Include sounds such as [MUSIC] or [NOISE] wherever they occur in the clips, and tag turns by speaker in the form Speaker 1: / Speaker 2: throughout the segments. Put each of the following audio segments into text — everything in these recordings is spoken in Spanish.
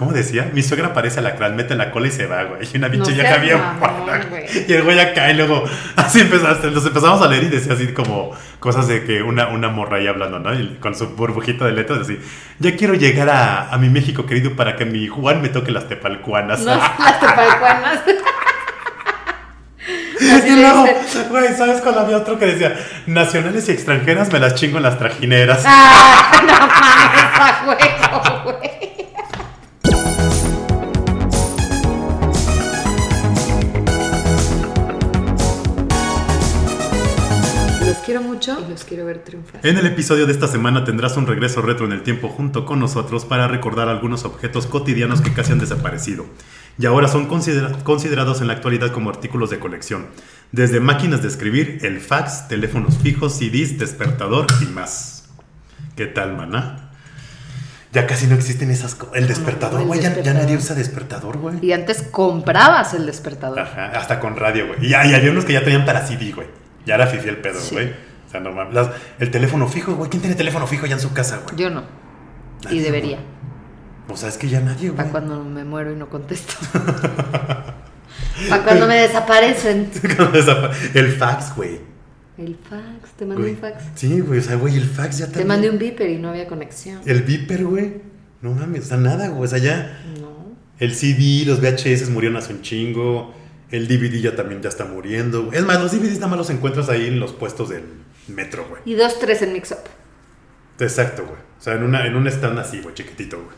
Speaker 1: ¿Cómo decía? Mi suegra parece alacrán, mete la cola y se va, güey. Y una pinche buena,
Speaker 2: güey.
Speaker 1: Y el güey acá y luego [LAUGHS] así empezaste, los empezamos a leer y decía así como cosas de que una, una morra ahí hablando, ¿no? Y con su burbujita de letras así, ya quiero llegar a, a mi México querido para que mi Juan me toque las tepalcuanas.
Speaker 2: No, [LAUGHS] las tepalcuanas. [LAUGHS]
Speaker 1: y
Speaker 2: Así
Speaker 1: luego, güey, ¿sabes cuál había otro que decía? Nacionales y extranjeras me las chingo en las trajineras.
Speaker 2: Ah, no mames, a huevo, güey. Quiero mucho y los quiero ver triunfar.
Speaker 1: En el episodio de esta semana tendrás un regreso retro en el tiempo junto con nosotros para recordar algunos objetos cotidianos que casi han desaparecido y ahora son considera- considerados en la actualidad como artículos de colección, desde máquinas de escribir, el fax, teléfonos fijos, CDs, despertador y más. ¿Qué tal, maná? Ya casi no existen esas cosas. El despertador,
Speaker 2: el
Speaker 1: güey, ya, ya
Speaker 2: despertador.
Speaker 1: nadie usa despertador, güey.
Speaker 2: Y antes comprabas el despertador.
Speaker 1: Ajá, hasta con radio, güey. Y, y había unos que ya tenían para CD, güey. Ya era fifi el pedo,
Speaker 2: Sí.
Speaker 1: güey. O sea, no mames. Las- el teléfono fijo, güey. ¿Quién tiene teléfono fijo ya en su casa, güey?
Speaker 2: Yo no. Y debería.
Speaker 1: O sea, es que ya nadie, güey.
Speaker 2: Para cuando me muero y no contesto. [LAUGHS] Para cuando me desaparecen. [LAUGHS]
Speaker 1: el fax, güey.
Speaker 2: El fax, te mandé un fax.
Speaker 1: Sí, güey. O sea, güey, el fax ya
Speaker 2: Te
Speaker 1: también.
Speaker 2: mandé un beeper y no había conexión.
Speaker 1: El beeper, güey. No mames, o sea, nada, güey. O sea, ya.
Speaker 2: No.
Speaker 1: El CD, los VHS murieron hace un chingo. El DVD ya también ya está muriendo. Es más, los DVDs nada más los encuentras ahí en los puestos del metro, güey.
Speaker 2: Y dos, tres en Mix Up.
Speaker 1: Exacto, güey. O sea, en, una, en un stand así, güey, chiquitito, güey.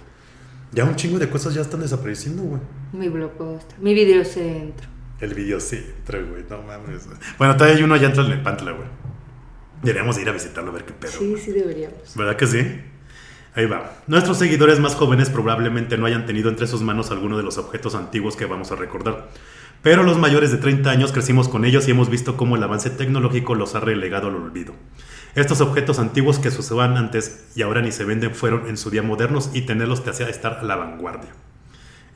Speaker 1: Ya un chingo de cosas ya están desapareciendo, güey.
Speaker 2: Mi blockbuster. Mi videocentro.
Speaker 1: El videocentro, güey, no mames. Bueno, todavía hay uno allá en Nepantla, güey. Deberíamos de ir a visitarlo a ver qué pedo.
Speaker 2: Sí, sí deberíamos.
Speaker 1: ¿Verdad que sí? Ahí va. Nuestros seguidores más jóvenes probablemente no hayan tenido entre sus manos alguno de los objetos antiguos que vamos a recordar. Pero los mayores de 30 años crecimos con ellos y hemos visto cómo el avance tecnológico los ha relegado al olvido. Estos objetos antiguos que se usaban antes y ahora ni se venden fueron en su día modernos y tenerlos te hacía estar a la vanguardia.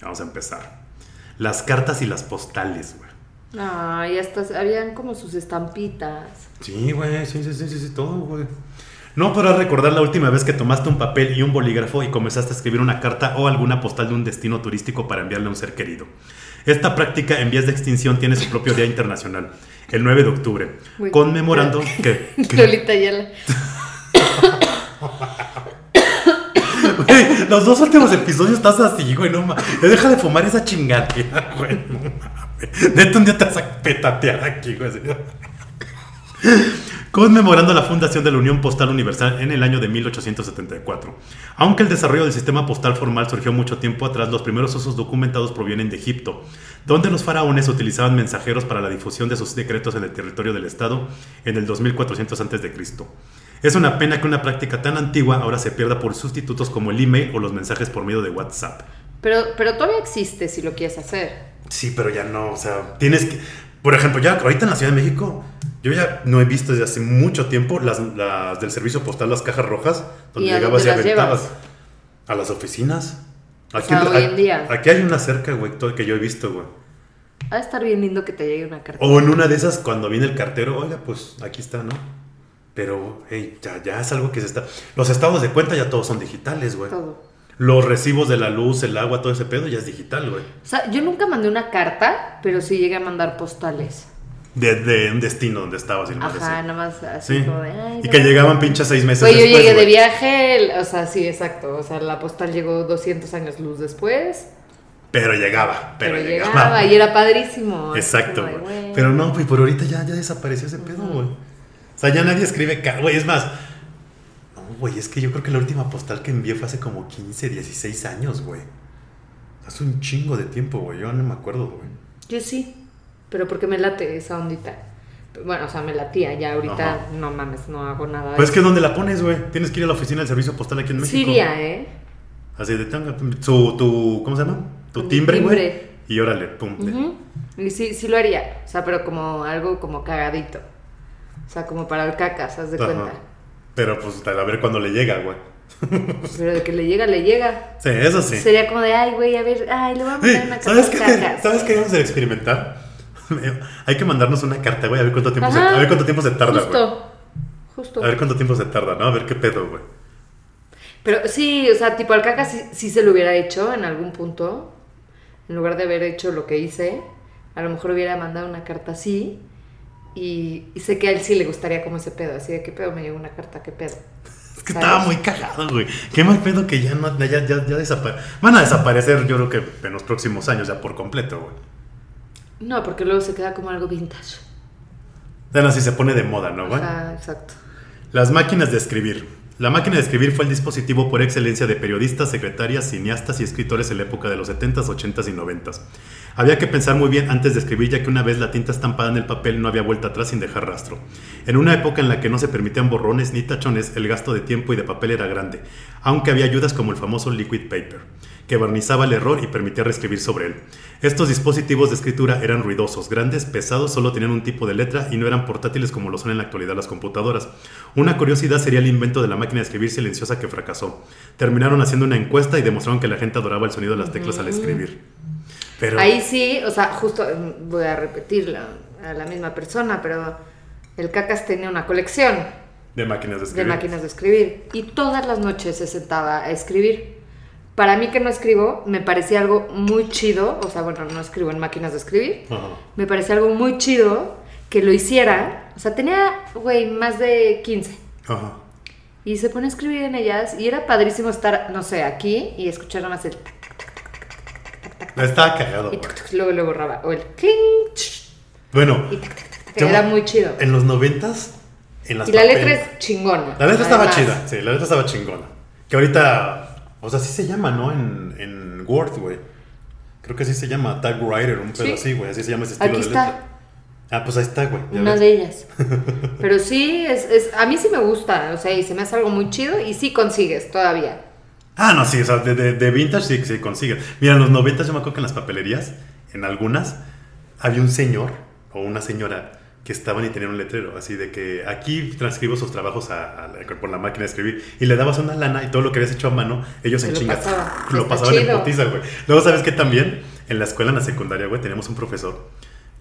Speaker 1: Vamos a empezar. Las cartas y las postales, güey.
Speaker 2: Ay, hasta habían como sus estampitas.
Speaker 1: Sí, güey, sí, sí, sí, sí, todo, güey. No podrás recordar la última vez que tomaste un papel y un bolígrafo y comenzaste a escribir una carta o alguna postal de un destino turístico para enviarle a un ser querido. Esta práctica en vías de extinción tiene su propio día internacional, el 9 de octubre,
Speaker 2: Muy-
Speaker 1: conmemorando que... [LAUGHS] que-
Speaker 2: Lolita. [COUGHS]
Speaker 1: Güey, los dos últimos episodios estás así, güey, no mames. Deja de fumar esa chingadera, güey. No mames. Neta, un día te vas a petatear aquí, güey. Conmemorando la fundación de la Unión Postal Universal en el año de 1874. Aunque el desarrollo del sistema postal formal surgió mucho tiempo atrás, los primeros usos documentados provienen de Egipto, donde los faraones utilizaban mensajeros para la difusión de sus decretos en el territorio del Estado en el 2400 a.C. Es una pena que una práctica tan antigua ahora se pierda por sustitutos como el email o los mensajes por medio de WhatsApp.
Speaker 2: Pero, pero todavía existe si lo quieres hacer.
Speaker 1: Sí, pero ya no, o sea, tienes que... Por ejemplo, ya ahorita en la Ciudad de México, yo ya no he visto desde hace mucho tiempo las, las del servicio postal, las cajas rojas, donde
Speaker 2: ¿Y a
Speaker 1: llegabas y aventabas.
Speaker 2: llevas?
Speaker 1: A las oficinas. Aquí,
Speaker 2: sea, hoy en día.
Speaker 1: aquí hay una cerca, güey, todo que yo he visto, güey.
Speaker 2: Va a estar bien lindo que te llegue una carta.
Speaker 1: O en una de esas, cuando viene el cartero, oiga, pues aquí está, ¿no? Pero, hey, ya, ya es algo que se está... Los estados de cuenta ya todos son digitales, güey.
Speaker 2: Todo.
Speaker 1: Los recibos de la luz, el agua, todo ese pedo ya es digital, güey.
Speaker 2: O sea, yo nunca mandé una carta, pero sí llegué a mandar postales.
Speaker 1: De, de un destino donde estabas y nomás
Speaker 2: Ajá, nada más así
Speaker 1: Sí.
Speaker 2: como de, ay,
Speaker 1: Y que
Speaker 2: no.
Speaker 1: llegaban pinches seis meses
Speaker 2: Güey, yo
Speaker 1: después,
Speaker 2: llegué de
Speaker 1: güey.
Speaker 2: viaje, o sea, sí, exacto. O sea, la postal llegó 200 años luz después.
Speaker 1: Pero llegaba, pero,
Speaker 2: Pero,
Speaker 1: llegaba.
Speaker 2: llegaba y era padrísimo.
Speaker 1: Exacto, güey.
Speaker 2: güey.
Speaker 1: Pero no, pues por ahorita ya, ya desapareció ese pedo, güey. O sea, ya nadie escribe, güey, es más. No, güey, es que yo creo que la última postal que envié fue hace como 15, 16 años, güey. Hace un chingo de tiempo, güey. Yo no me acuerdo, güey.
Speaker 2: Yo sí, pero porque me late esa ondita. Bueno, o sea, me latía, ya ahorita
Speaker 1: Ajá.
Speaker 2: no mames, no hago nada.
Speaker 1: Pues es que. ¿dónde la pones, güey? Tienes que ir a la oficina del servicio postal aquí en México.
Speaker 2: Siria, ¿eh?
Speaker 1: Así de tanga, su, tu, ¿cómo se llama? Tu timbre, güey. Y órale, pum.
Speaker 2: Y sí, sí lo haría. O sea, pero como algo como cagadito. O sea, como para el cacas, haz de
Speaker 1: Ajá.
Speaker 2: cuenta.
Speaker 1: Pero pues a ver cuándo le llega, güey.
Speaker 2: Pero de que le llega, le llega.
Speaker 1: Sí, eso sí.
Speaker 2: Sería como de, ay, güey, a ver, ay, le voy a
Speaker 1: Sí,
Speaker 2: mandar una carta
Speaker 1: ¿Sabes qué? ¿Sabes qué vamos a experimentar? [LAUGHS] Hay que mandarnos una carta, güey, a ver cuánto tiempo, se, a ver cuánto tiempo se tarda, güey.
Speaker 2: Justo, justo.
Speaker 1: A ver cuánto tiempo se tarda, ¿no? A ver qué pedo, güey.
Speaker 2: Pero sí, o sea, tipo al caca sí, sí se lo hubiera hecho en algún punto. En lugar de haber hecho lo que hice, a lo mejor hubiera mandado una carta así. Y, y sé que a él sí le gustaría como ese pedo. Así de qué pedo me llegó una carta, qué pedo.
Speaker 1: Es que
Speaker 2: ¿Sabes?
Speaker 1: estaba muy cagado, güey. Qué mal pedo que ya no, ya, ya, ya desapare- Van a desaparecer, yo creo que en los próximos años, ya por completo, güey.
Speaker 2: No, porque luego se queda como algo vintage.
Speaker 1: Bueno, así se pone de moda, ¿no, güey?
Speaker 2: Ajá, exacto.
Speaker 1: Las máquinas de escribir. La máquina de escribir fue el dispositivo por excelencia de periodistas, secretarias, cineastas y escritores en la época de los 70s, 80s y 90s. Había que pensar muy bien antes de escribir ya que una vez la tinta estampada en el papel no había vuelta atrás sin dejar rastro. En una época en la que no se permitían borrones ni tachones, el gasto de tiempo y de papel era grande, aunque había ayudas como el famoso liquid paper, que barnizaba el error y permitía reescribir sobre él. Estos dispositivos de escritura eran ruidosos, grandes, pesados, solo tenían un tipo de letra y no eran portátiles como lo son en la actualidad las computadoras. Una curiosidad sería el invento de la máquina de escribir silenciosa que fracasó. Terminaron haciendo una encuesta y demostraron que la gente adoraba el sonido de las teclas al escribir. Pero
Speaker 2: Ahí sí, o sea, justo mm, voy a repetirlo a la misma persona, pero el Cacas tenía una colección
Speaker 1: de máquinas de
Speaker 2: de
Speaker 1: escribir.
Speaker 2: máquinas de escribir y todas las noches se sentaba a escribir. Para mí que no escribo, me parecía algo muy chido, o sea, bueno, no escribo en máquinas de escribir,
Speaker 1: Ajá.
Speaker 2: me parecía algo muy chido que lo hiciera, o sea, tenía, güey, más de 15
Speaker 1: Ajá.
Speaker 2: y se pone a escribir en ellas y era padrísimo estar, no sé, aquí y escuchar nada más el tac, tac, tac, tac, tac, tac, tac, tac, tac,
Speaker 1: No, Estaba cagado.
Speaker 2: y
Speaker 1: güey.
Speaker 2: tuc, tuc, luego lo borraba, o el cling, ch,
Speaker 1: Bueno,
Speaker 2: y tac, tac, tac, tac, era muy chido.
Speaker 1: en los noventas, en las
Speaker 2: Y la
Speaker 1: papel-
Speaker 2: letra es chingona.
Speaker 1: La letra estaba chida, sí, la letra estaba chingona. Que ahorita, o sea, así se llama, ¿no? En, en Word, güey. Creo que así se llama, Typewriter, un pedo
Speaker 2: Sí.
Speaker 1: así, güey. Así se llama ese estilo
Speaker 2: Aquí
Speaker 1: de
Speaker 2: está.
Speaker 1: letra. Ah, pues ahí está, güey.
Speaker 2: Una
Speaker 1: ves.
Speaker 2: de ellas. [LAUGHS] Pero sí, es, es- a mí sí me gusta, o sea, y se me hace algo muy chido y sí consigues todavía.
Speaker 1: Ah, no, sí, o sea, de, de- de vintage sí se consigue. Mira, en los noventas yo me acuerdo que en las papelerías, en algunas, había un señor o una señora que estaban y tenían un letrero, así de que aquí transcribo sus trabajos a- a por la máquina de escribir y le dabas una lana y todo lo que habías hecho a mano, ellos
Speaker 2: Se
Speaker 1: en
Speaker 2: lo
Speaker 1: chingas [LAUGHS] lo pasaban en putiza, güey. Luego, ¿sabes qué también? En la escuela, en la secundaria, güey, teníamos un profesor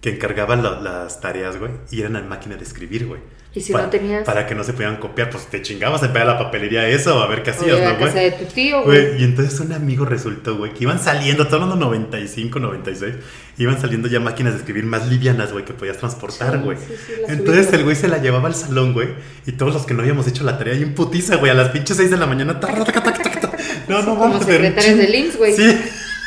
Speaker 1: que encargaba la- las tareas, güey, y eran en máquina de escribir, güey.
Speaker 2: Y si
Speaker 1: Pa-
Speaker 2: no tenías-
Speaker 1: Para que no se pudieran copiar, pues te chingabas a pegar la papelería eso a ver qué hacías,
Speaker 2: a
Speaker 1: ¿no, güey?
Speaker 2: de tu tío, güey.
Speaker 1: Y entonces un amigo resultó, güey, que iban saliendo, estoy hablando 95, 96, iban saliendo ya máquinas de escribir más livianas, güey, que podías transportar,
Speaker 2: Sí,
Speaker 1: güey.
Speaker 2: sí, sí, las
Speaker 1: entonces el güey se la llevaba al salón, güey, y todos los que no habíamos hecho la tarea y en putiza, güey, a las pinches 6 de la mañana. No, no, vamos, pero en
Speaker 2: secretarios del IMSS, güey.
Speaker 1: Sí,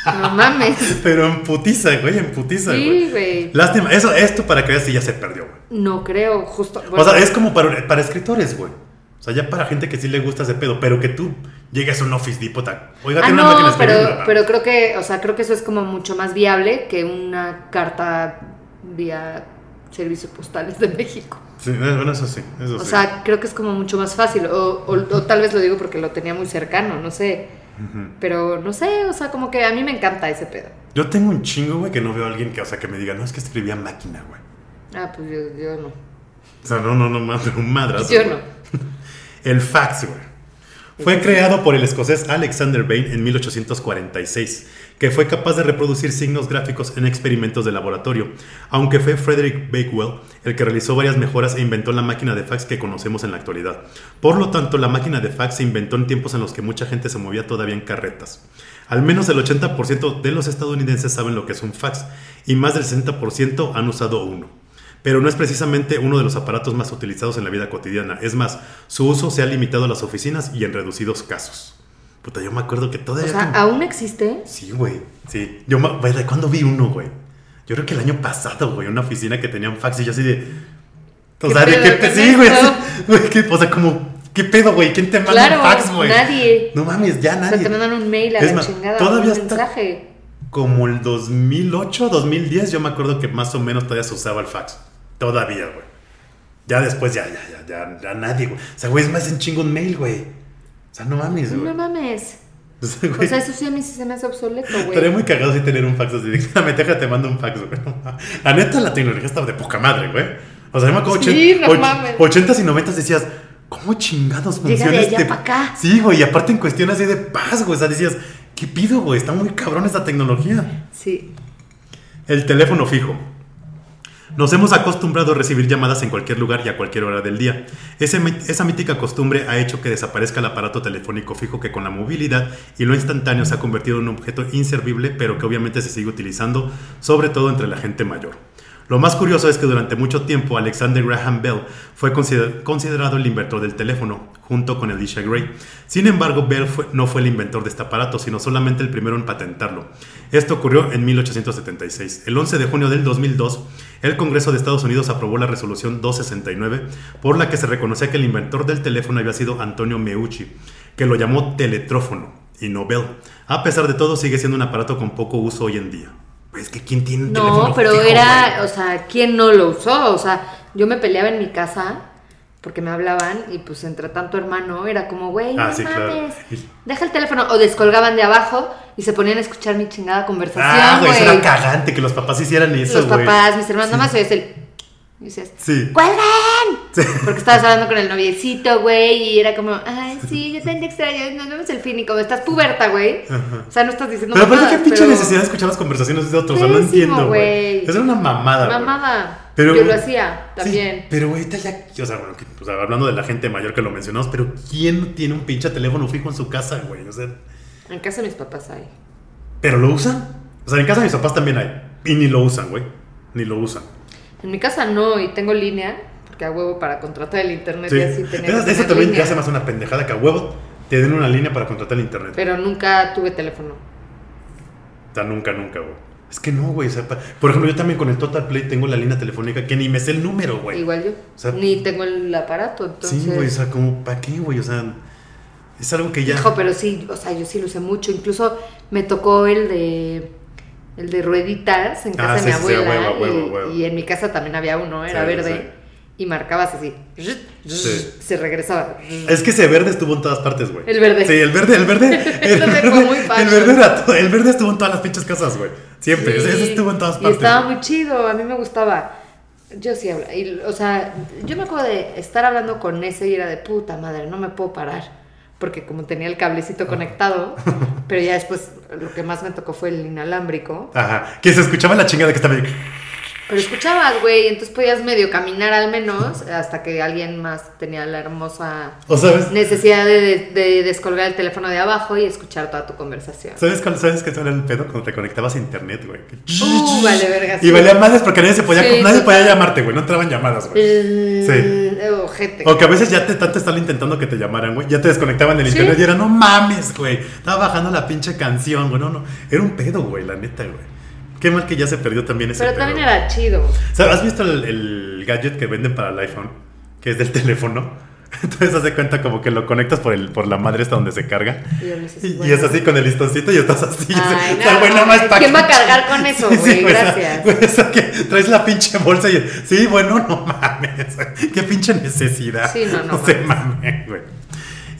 Speaker 2: No mames. [LAUGHS]
Speaker 1: pero en putiza, güey, en putiza,
Speaker 2: Sí,
Speaker 1: güey.
Speaker 2: güey.
Speaker 1: Lástima, eso, esto para que veas si ya se perdió, güey.
Speaker 2: No creo, justo.
Speaker 1: O sea, es como para, para escritores, güey. O sea, ya para gente que sí le gusta ese pedo, pero que tú llegues a un Office Depot, oiga,
Speaker 2: Ah,
Speaker 1: tiene una máquina
Speaker 2: no,
Speaker 1: de escribir.
Speaker 2: pero, pero creo que, o sea, creo que eso es como mucho más viable que una carta vía servicios postales de México.
Speaker 1: Sí, eh, bueno, eso sí, eso
Speaker 2: O
Speaker 1: sí.
Speaker 2: sea, creo que es como mucho más fácil. O, o- o tal vez lo digo porque lo tenía muy cercano, no sé. Pero no sé, o sea, como que a mí me encanta ese pedo.
Speaker 1: Yo tengo un chingo, güey, que no veo a alguien que, o sea, que me diga, no, es que escribía máquina, güey.
Speaker 2: Ah, pues yo, yo no.
Speaker 1: O sea, no, no, no, madre, un madrazo.
Speaker 2: Yo no. [LAUGHS]
Speaker 1: El fax, güey. Fue creado por el escocés Alexander Bain en 1846, que fue capaz de reproducir signos gráficos en experimentos de laboratorio, aunque fue Frederick Bakewell el que realizó varias mejoras e inventó la máquina de fax que conocemos en la actualidad. Por lo tanto, la máquina de fax se inventó en tiempos en los que mucha gente se movía todavía en carretas. Al menos el 80% de los estadounidenses saben lo que es un fax y más del 60% han usado uno pero no es precisamente uno de los aparatos más utilizados en la vida cotidiana. Es más, su uso se ha limitado a las oficinas y en reducidos casos. Puta, yo me acuerdo que
Speaker 2: O
Speaker 1: todavía...
Speaker 2: sea,
Speaker 1: como-
Speaker 2: ¿aún existe?
Speaker 1: Sí, güey, sí. Yo, me- güey, ¿de cuándo vi uno, güey? Yo creo que el año pasado, güey, una oficina que tenía un fax y yo así de... O
Speaker 2: ¿Qué
Speaker 1: sea, de
Speaker 2: pedo
Speaker 1: qué... Sí, [LAUGHS] güey, ¿qué- o sea, como... ¿Qué pedo, güey? ¿Quién te manda
Speaker 2: Claro,
Speaker 1: un fax, güey?
Speaker 2: nadie.
Speaker 1: No mames, ya
Speaker 2: O sea,
Speaker 1: nadie.
Speaker 2: te mandan un mail a
Speaker 1: Es
Speaker 2: la
Speaker 1: más,
Speaker 2: chingada,
Speaker 1: todavía
Speaker 2: un
Speaker 1: está-. Como el 2008, 2010, yo me acuerdo que más o menos todavía se usaba el fax. Todavía, güey. Ya después, ya, ya, ya, ya, ya nadie, güey. O sea, güey, es más en chingo un mail, güey. O sea, no mames, güey.
Speaker 2: No mames. [LAUGHS]
Speaker 1: O sea,
Speaker 2: O sea, eso sí a mí sí se me hace obsoleto,
Speaker 1: Estaría
Speaker 2: güey.
Speaker 1: muy cagado si tener un fax así. Déjame, [LAUGHS] déjate, mando un fax, güey. La neta, la tecnología estaba de poca madre, güey. O sea, yo me acuerdo
Speaker 2: Sí, no mames.
Speaker 1: 80s y 90s decías, ¿cómo chingados
Speaker 2: Llega
Speaker 1: funciona
Speaker 2: de allá
Speaker 1: este?
Speaker 2: pa' acá.
Speaker 1: Sí, güey, y aparte en cuestión así de paz, güey. O sea, decías, ¿qué pido, güey? Está muy cabrón esta tecnología.
Speaker 2: Sí.
Speaker 1: El teléfono fijo. Nos hemos acostumbrado a recibir llamadas en cualquier lugar y a cualquier hora del día. Esa mítica costumbre ha hecho que desaparezca el aparato telefónico fijo que con la movilidad y lo instantáneo se ha convertido en un objeto inservible, pero que obviamente se sigue utilizando, sobre todo entre la gente mayor. Lo más curioso es que durante mucho tiempo Alexander Graham Bell fue consider- considerado el inventor del teléfono, junto con Elisha Gray. Sin embargo, Bell fue- no fue el inventor de este aparato, sino solamente el primero en patentarlo. Esto ocurrió en 1876. El 11 de junio del 2002, el Congreso de Estados Unidos aprobó la resolución 269, por la que se reconocía que el inventor del teléfono había sido Antonio Meucci, que lo llamó teletrófono y no Bell. A pesar de todo, sigue siendo un aparato con poco uso hoy en día. Pues que quién tiene un teléfono
Speaker 2: No, pero
Speaker 1: fijo,
Speaker 2: era,
Speaker 1: güey?
Speaker 2: o sea, ¿quién no lo usó? O sea, yo me peleaba en mi casa porque me hablaban y pues entre tanto hermano era como, güey,
Speaker 1: Ah,
Speaker 2: no
Speaker 1: sí, claro.
Speaker 2: mames, deja el teléfono. O descolgaban de abajo y se ponían a escuchar mi chingada
Speaker 1: Ah,
Speaker 2: conversación,
Speaker 1: güey, eso era cagante que los papás hicieran eso,
Speaker 2: Los
Speaker 1: güey.
Speaker 2: papás, mis hermanos, nada más oías el... Y decías,
Speaker 1: Sí.
Speaker 2: ¡cuelguen!
Speaker 1: Sí.
Speaker 2: Porque estabas hablando con el noviecito, güey, y era como, ay, sí, yo te extraño, no, no es el fin, y como estás puberta, güey. O sea, no estás diciendo
Speaker 1: Pero aparte, qué pinche
Speaker 2: pero-
Speaker 1: necesidad de escuchar las conversaciones de otros. o sea, no entiendo, güey. Eso era una mamada, güey.
Speaker 2: Mamada.
Speaker 1: Pero-
Speaker 2: yo lo hacía
Speaker 1: Sí,
Speaker 2: también.
Speaker 1: pero ahorita ya, o sea, bueno, o sea, hablando de la gente mayor que lo mencionamos, pero ¿quién tiene un pinche teléfono fijo en su casa, güey? O sea,
Speaker 2: En casa de mis papás hay.
Speaker 1: ¿pero lo usan? O sea, en casa de mis papás también hay. Y ni lo usan, güey. Ni lo usan.
Speaker 2: En mi casa no, y tengo línea, porque a huevo para contratar el internet
Speaker 1: Sí.
Speaker 2: y así tenía
Speaker 1: Eso, eso
Speaker 2: tener
Speaker 1: también me hace una pendejada que a huevo te den una línea para contratar el internet.
Speaker 2: Pero nunca tuve teléfono.
Speaker 1: O sea, nunca, nunca, güey. Es que no, güey. o sea, por ejemplo, yo también con el Total Play tengo la línea telefónica que ni me sé el número, güey.
Speaker 2: Igual yo.
Speaker 1: O sea-
Speaker 2: Ni tengo el aparato, entonces...
Speaker 1: Sí, güey, o sea, como, ¿para qué, güey? O sea, es algo que ya.
Speaker 2: Hijo, pero sí, o sea, yo sí lo usé mucho. Incluso me tocó el de el de rueditas en casa
Speaker 1: Ah,
Speaker 2: de
Speaker 1: sí,
Speaker 2: mi
Speaker 1: sí, sí,
Speaker 2: abuela.
Speaker 1: huevo, huevo,
Speaker 2: y,
Speaker 1: huevo.
Speaker 2: y en mi casa también había uno, era
Speaker 1: Sí,
Speaker 2: verde. Y marcabas así.
Speaker 1: Sí.
Speaker 2: Se regresaba.
Speaker 1: Es que ese verde estuvo en todas partes, güey.
Speaker 2: El verde.
Speaker 1: Sí, el verde, el verde. [LAUGHS] El verde,
Speaker 2: fue muy
Speaker 1: el
Speaker 2: fashion.
Speaker 1: verde era todo- el verde estuvo en todas las pinches casas, güey. Siempre, ese,
Speaker 2: Sí,
Speaker 1: estuvo en todas
Speaker 2: Y
Speaker 1: partes.
Speaker 2: estaba
Speaker 1: güey.
Speaker 2: muy chido, a mí me gustaba. Yo sí hablaba. y, o sea, yo me acuerdo de estar hablando con ese y era de puta madre, no me puedo parar. Porque como tenía el cablecito conectado, [LAUGHS] pero ya después lo que más me tocó fue el inalámbrico.
Speaker 1: Ajá. Que se escuchaba la chingada que estaba.
Speaker 2: Pero escuchabas, güey, entonces podías medio caminar al menos hasta que alguien más tenía la hermosa
Speaker 1: O sabes,
Speaker 2: necesidad de, de- de descolgar el teléfono de abajo y escuchar toda tu conversación.
Speaker 1: ¿sabes cuál, sabes qué era el pedo cuando te conectabas a internet, güey?
Speaker 2: Uh, vale, verga,
Speaker 1: Y
Speaker 2: sí.
Speaker 1: valía madres porque nadie se podía,
Speaker 2: Sí,
Speaker 1: nadie podía llamarte, güey. No entraban llamadas, güey.
Speaker 2: Eh, ojete.
Speaker 1: O que a veces ya te tanto estaban intentando que te llamaran, güey. Ya te desconectaban del
Speaker 2: Sí.
Speaker 1: internet y era, no mames, güey. Estaba bajando la pinche canción, güey. No, no. Era un pedo, güey, la neta, güey. Qué mal que ya se perdió también ese
Speaker 2: Pero
Speaker 1: pedo.
Speaker 2: también era chido.
Speaker 1: O sea, ¿Has visto el, el gadget que venden para el iPhone? Que es del [LAUGHS] teléfono. Entonces hace cuenta como que lo conectas por, el, por la madre esta donde se carga.
Speaker 2: Y
Speaker 1: es así con el listoncito y estás así.
Speaker 2: Ay, [LAUGHS]
Speaker 1: o sea,
Speaker 2: no,
Speaker 1: güey, más
Speaker 2: ¿quién va a cargar con eso, [LAUGHS] güey? Gracias.
Speaker 1: güey, o sea, que traes la pinche bolsa y. Sí, bueno, no mames. Qué pinche necesidad.
Speaker 2: Sí, no, no
Speaker 1: se
Speaker 2: mames.
Speaker 1: mames, güey.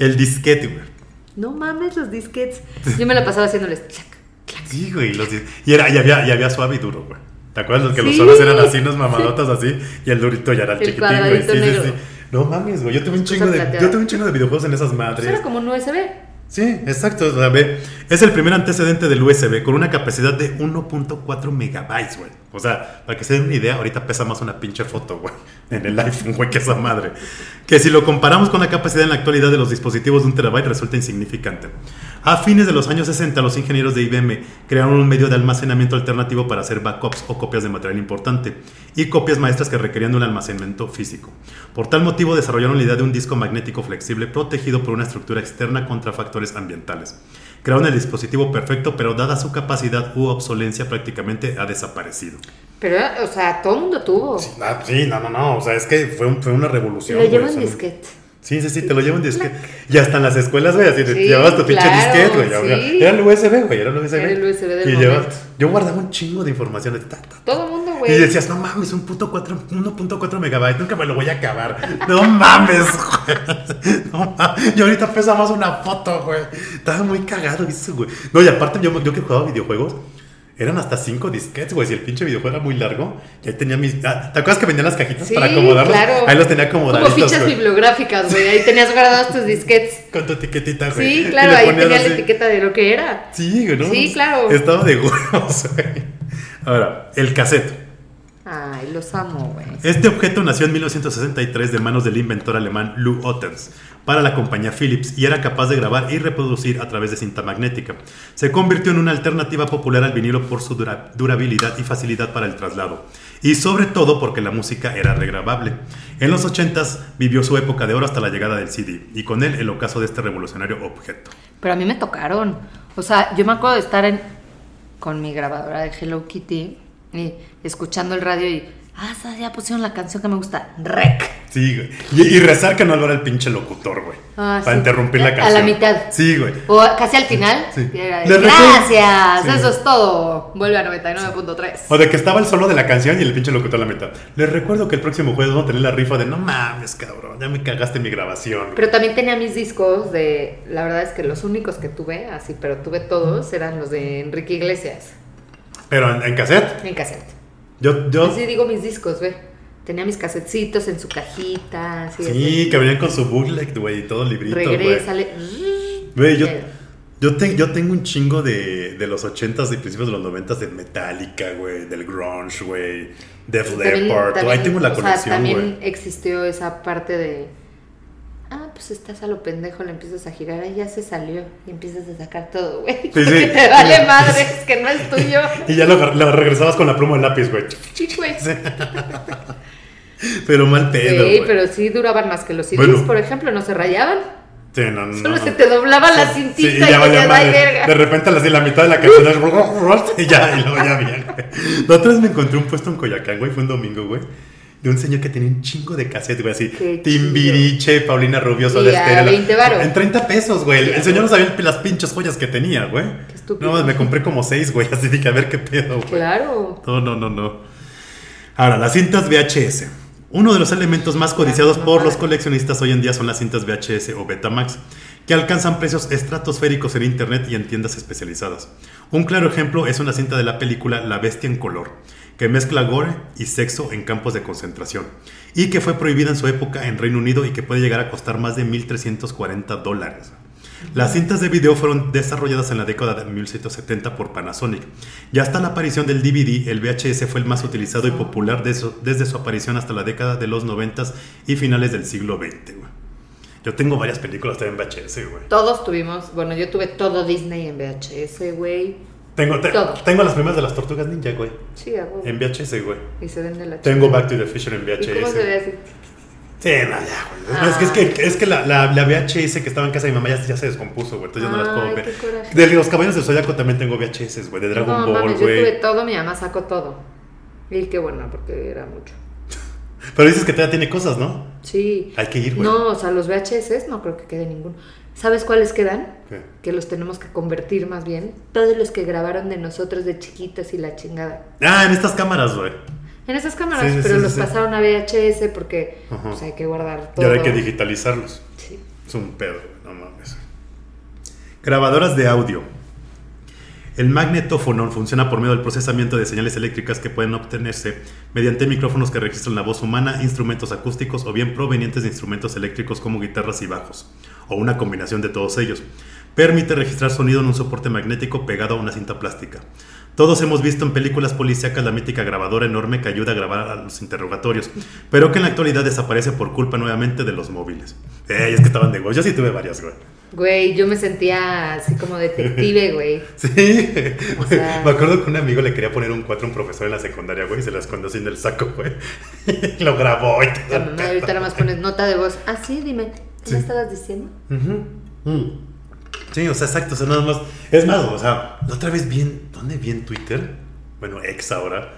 Speaker 1: El disquete, güey.
Speaker 2: No mames los disquets. Yo me la pasaba haciéndoles.
Speaker 1: Sí, güey. los y, era, y, había, y había suave y duro, güey. ¿Te acuerdas? Los que los suaves eran así, unos mamadotas así, y el durito ya era el,
Speaker 2: El
Speaker 1: chiquitín, güey. Sí, sí,
Speaker 2: negro.
Speaker 1: sí. No mames, güey. Yo tuve un chingo de, yo tuve un chingo de videojuegos en esas
Speaker 2: Eso
Speaker 1: madres.
Speaker 2: era como un USB.
Speaker 1: Sí, exacto. o sea, ve, es el primer antecedente del USB con una capacidad de 1.4 megabytes, güey. O sea, para que se den una idea, ahorita pesa más una pinche foto, güey, en el iPhone, güey, que esa madre. Que si lo comparamos con la capacidad en la actualidad de los dispositivos de un terabyte, resulta insignificante. A fines de los años 60, los ingenieros de IBM crearon un medio de almacenamiento alternativo para hacer backups o copias de material importante y copias maestras que requerían un almacenamiento físico. Por tal motivo, desarrollaron la idea de un disco magnético flexible protegido por una estructura externa contra factores ambientales. Crearon el dispositivo perfecto, pero dada su capacidad u obsolencia, prácticamente ha desaparecido.
Speaker 2: Pero, o sea, todo el mundo tuvo.
Speaker 1: Sí, no, no, no. O sea, es que fue, fue una revolución.
Speaker 2: lo
Speaker 1: sea,
Speaker 2: disquete.
Speaker 1: Sí, sí, sí, te lo llevan disquete. Y hasta en las escuelas, güey, así te
Speaker 2: Sí,
Speaker 1: llevabas tu pinche
Speaker 2: claro,
Speaker 1: disquete, güey.
Speaker 2: sí.
Speaker 1: Era el USB, güey, era el USB.
Speaker 2: Era el USB del
Speaker 1: y llevabas- yo guardaba un chingo de información. ta, ta, ta.
Speaker 2: Todo el mundo,
Speaker 1: Y
Speaker 2: güey.
Speaker 1: decías, no mames, un puto cuatro- 1.4 megabytes, nunca me lo voy a acabar. No mames, güey. [LAUGHS] No mames. Y ahorita pesa más una foto, güey. Estaba muy cagado güey. No, y aparte, yo, yo que jugaba videojuegos, eran hasta 5 disquetes, güey. Si el pinche videojuego era muy largo, y ahí tenía mis. ah, ¿Te acuerdas que vendían las cajitas
Speaker 2: Sí,
Speaker 1: para acomodarlos?
Speaker 2: claro.
Speaker 1: Ahí los tenía acomodaditos.
Speaker 2: Como fichas bibliográficas, güey. Ahí tenías guardados tus disquets. [LAUGHS]
Speaker 1: Con tu etiquetita, güey.
Speaker 2: Sí, claro, ahí tenía la etiqueta de lo que era.
Speaker 1: Sí, güey, ¿no?
Speaker 2: Sí, claro.
Speaker 1: Estaba de huevos, [LAUGHS] güey. Ahora, el cassette.
Speaker 2: Ay, los amo, güey.
Speaker 1: Este objeto nació en 1963 de manos del inventor alemán Lou Ottens para la compañía Philips y era capaz de grabar y reproducir a través de cinta magnética. Se convirtió en una alternativa popular al vinilo por su dura- durabilidad y facilidad para el traslado, y sobre todo porque la música era regrabable. En los 80s vivió su época de oro hasta la llegada del CD, y con él el ocaso de este revolucionario objeto.
Speaker 2: Pero a mí me tocaron. O sea, yo me acuerdo de estar con mi grabadora de Hello Kitty y escuchando el radio y. Ah, ya pusieron la canción que me gusta. Rec.
Speaker 1: Sí, güey. Y, y rezar que no hablara el pinche locutor, güey.
Speaker 2: Ah,
Speaker 1: para
Speaker 2: sí.
Speaker 1: interrumpir la
Speaker 2: A la
Speaker 1: canción.
Speaker 2: mitad.
Speaker 1: Sí, güey.
Speaker 2: O casi al final.
Speaker 1: Sí.
Speaker 2: Gracias,
Speaker 1: Sí.
Speaker 2: eso es todo. Vuelve a 99.3.
Speaker 1: O de que estaba el solo de la canción y el pinche locutor a la mitad. Les recuerdo que el próximo jueves vamos a tener la rifa de no mames, cabrón, ya me cagaste mi grabación. güey".
Speaker 2: Pero también tenía mis discos de. La verdad es que los únicos que tuve, así, pero tuve todos, eran los de Enrique Iglesias.
Speaker 1: Pero en, en cassette,
Speaker 2: En cassette.
Speaker 1: Yo, yo
Speaker 2: Así digo mis discos, ve. Tenía mis casetcitos en su cajita, así.
Speaker 1: sí, que venían con su bootleg, güey, y todo librito, güey.
Speaker 2: Regrésale.
Speaker 1: Güey, yo, yo, te- yo tengo un chingo de, de los 80s y principios de los 90s de Metallica, güey, del grunge, güey, Def Leppard, ahí tengo la
Speaker 2: sea,
Speaker 1: colección,
Speaker 2: también
Speaker 1: güey.
Speaker 2: existió esa parte de. Pues estás a lo pendejo, le empiezas a girar, ahí ya se salió y empiezas a sacar todo, güey.
Speaker 1: Sí, [LAUGHS] sí.
Speaker 2: Que te vale madre, es que no es tuyo. [LAUGHS]
Speaker 1: Y ya lo, lo regresabas con la pluma de lápiz, güey.
Speaker 2: Sí, güey.
Speaker 1: Pero mal pedo,
Speaker 2: Sí, pero sí duraban más que los CDs,
Speaker 1: Bueno.
Speaker 2: por ejemplo, no se rayaban.
Speaker 1: Sí, no, no,
Speaker 2: Solo se te doblaba la
Speaker 1: Sí,
Speaker 2: cintita
Speaker 1: y
Speaker 2: y,
Speaker 1: ya madre.
Speaker 2: verga.
Speaker 1: De repente así la mitad de la canción es- [LAUGHS] y ya, y luego ya bien. La otra vez me encontré un puesto en Coyacán, güey, fue un domingo, güey. De un señor que tenía un chingo de cassette, güey, así. Timbiriche, Paulina Rubio, Soda Stereo.
Speaker 2: 20 varos.
Speaker 1: En 30 pesos, güey. El, el señor no sabía las pinches joyas que tenía, güey.
Speaker 2: Qué estúpido.
Speaker 1: No, me compré como seis, güey, así dije, a ver qué pedo, güey.
Speaker 2: Claro.
Speaker 1: No, no, no, no. Ahora, las cintas VHS. Uno de los elementos más codiciados por los coleccionistas hoy en día son las cintas VHS o Betamax, que alcanzan precios estratosféricos en internet y en tiendas especializadas. Un claro ejemplo es una cinta de la película La Bestia en color, que mezcla gore y sexo en campos de concentración, y que fue prohibida en su época en Reino Unido y que puede llegar a costar más de 1.340 dólares. Las cintas de video fueron desarrolladas en la década de 1770 por Panasonic y hasta la aparición del DVD, el VHS fue el más utilizado y popular desde su aparición hasta la década de los 90 y finales del siglo XX. Yo tengo varias películas también en VHS, güey.
Speaker 2: Todos tuvimos, bueno, yo tuve todo Disney en VHS, güey.
Speaker 1: Tengo, te- tengo las primeras de las tortugas ninja, güey.
Speaker 2: Sí, huevo.
Speaker 1: En VHS, güey.
Speaker 2: Y se ven de la
Speaker 1: Tengo
Speaker 2: chingada.
Speaker 1: Back to the Future en VHS.
Speaker 2: ¿Y cómo se ve así?
Speaker 1: Sí, no, ya, güey. Es que, es que, es que la, la, la VHS que estaba en casa de mi mamá ya, ya se descompuso, güey. Entonces ya no las puedo ver. De los caballos del Zodiaco también tengo VHS, güey. De Dragon
Speaker 2: no,
Speaker 1: Ball,
Speaker 2: mames, yo tuve
Speaker 1: güey.
Speaker 2: todo, mi mamá sacó todo. Y qué bueno, porque era mucho. [LAUGHS]
Speaker 1: Pero dices que todavía tiene cosas, ¿no?
Speaker 2: Sí.
Speaker 1: Hay que ir, güey.
Speaker 2: No, o sea, los VHS no creo que quede ninguno. ¿Sabes cuáles quedan? Que los tenemos que convertir más bien. Todos los que grabaron de nosotros de chiquitos y la chingada.
Speaker 1: Ah, en estas cámaras, güey.
Speaker 2: En esas cámaras,
Speaker 1: Sí,
Speaker 2: pero los pasaron a VHS porque pues, hay que guardar
Speaker 1: Y
Speaker 2: todo.
Speaker 1: ahora hay que digitalizarlos.
Speaker 2: Sí.
Speaker 1: Es un pedo, no mames. Grabadoras de audio. El magnetófono funciona por medio del procesamiento de señales eléctricas que pueden obtenerse mediante micrófonos que registran la voz humana, instrumentos acústicos o bien provenientes de instrumentos eléctricos como guitarras y bajos, o una combinación de todos ellos. Permite registrar sonido en un soporte magnético pegado a una cinta plástica. Todos hemos visto en películas policíacas la mítica grabadora enorme que ayuda a grabar a los interrogatorios, pero que en la actualidad desaparece por culpa nuevamente de los móviles. Ey, es que estaban de güey. Yo sí tuve varias, güey.
Speaker 2: Güey, yo me sentía así como detective, [LAUGHS] güey.
Speaker 1: Sí,
Speaker 2: O sea-
Speaker 1: me acuerdo que un amigo le quería poner un 4 a un profesor en la secundaria, güey, y se la escondió así en el saco, güey. [LAUGHS] Lo grabó y todo.
Speaker 2: ahorita nada más pones nota de voz. Ah, sí, dime. ¿Qué
Speaker 1: Sí.
Speaker 2: me estabas diciendo?
Speaker 1: Ujú. Mm. Sí, o sea, exacto, o sea, nada más. Es más, o sea, la otra vez vi en, ¿dónde vi en Twitter? Bueno, ex ahora,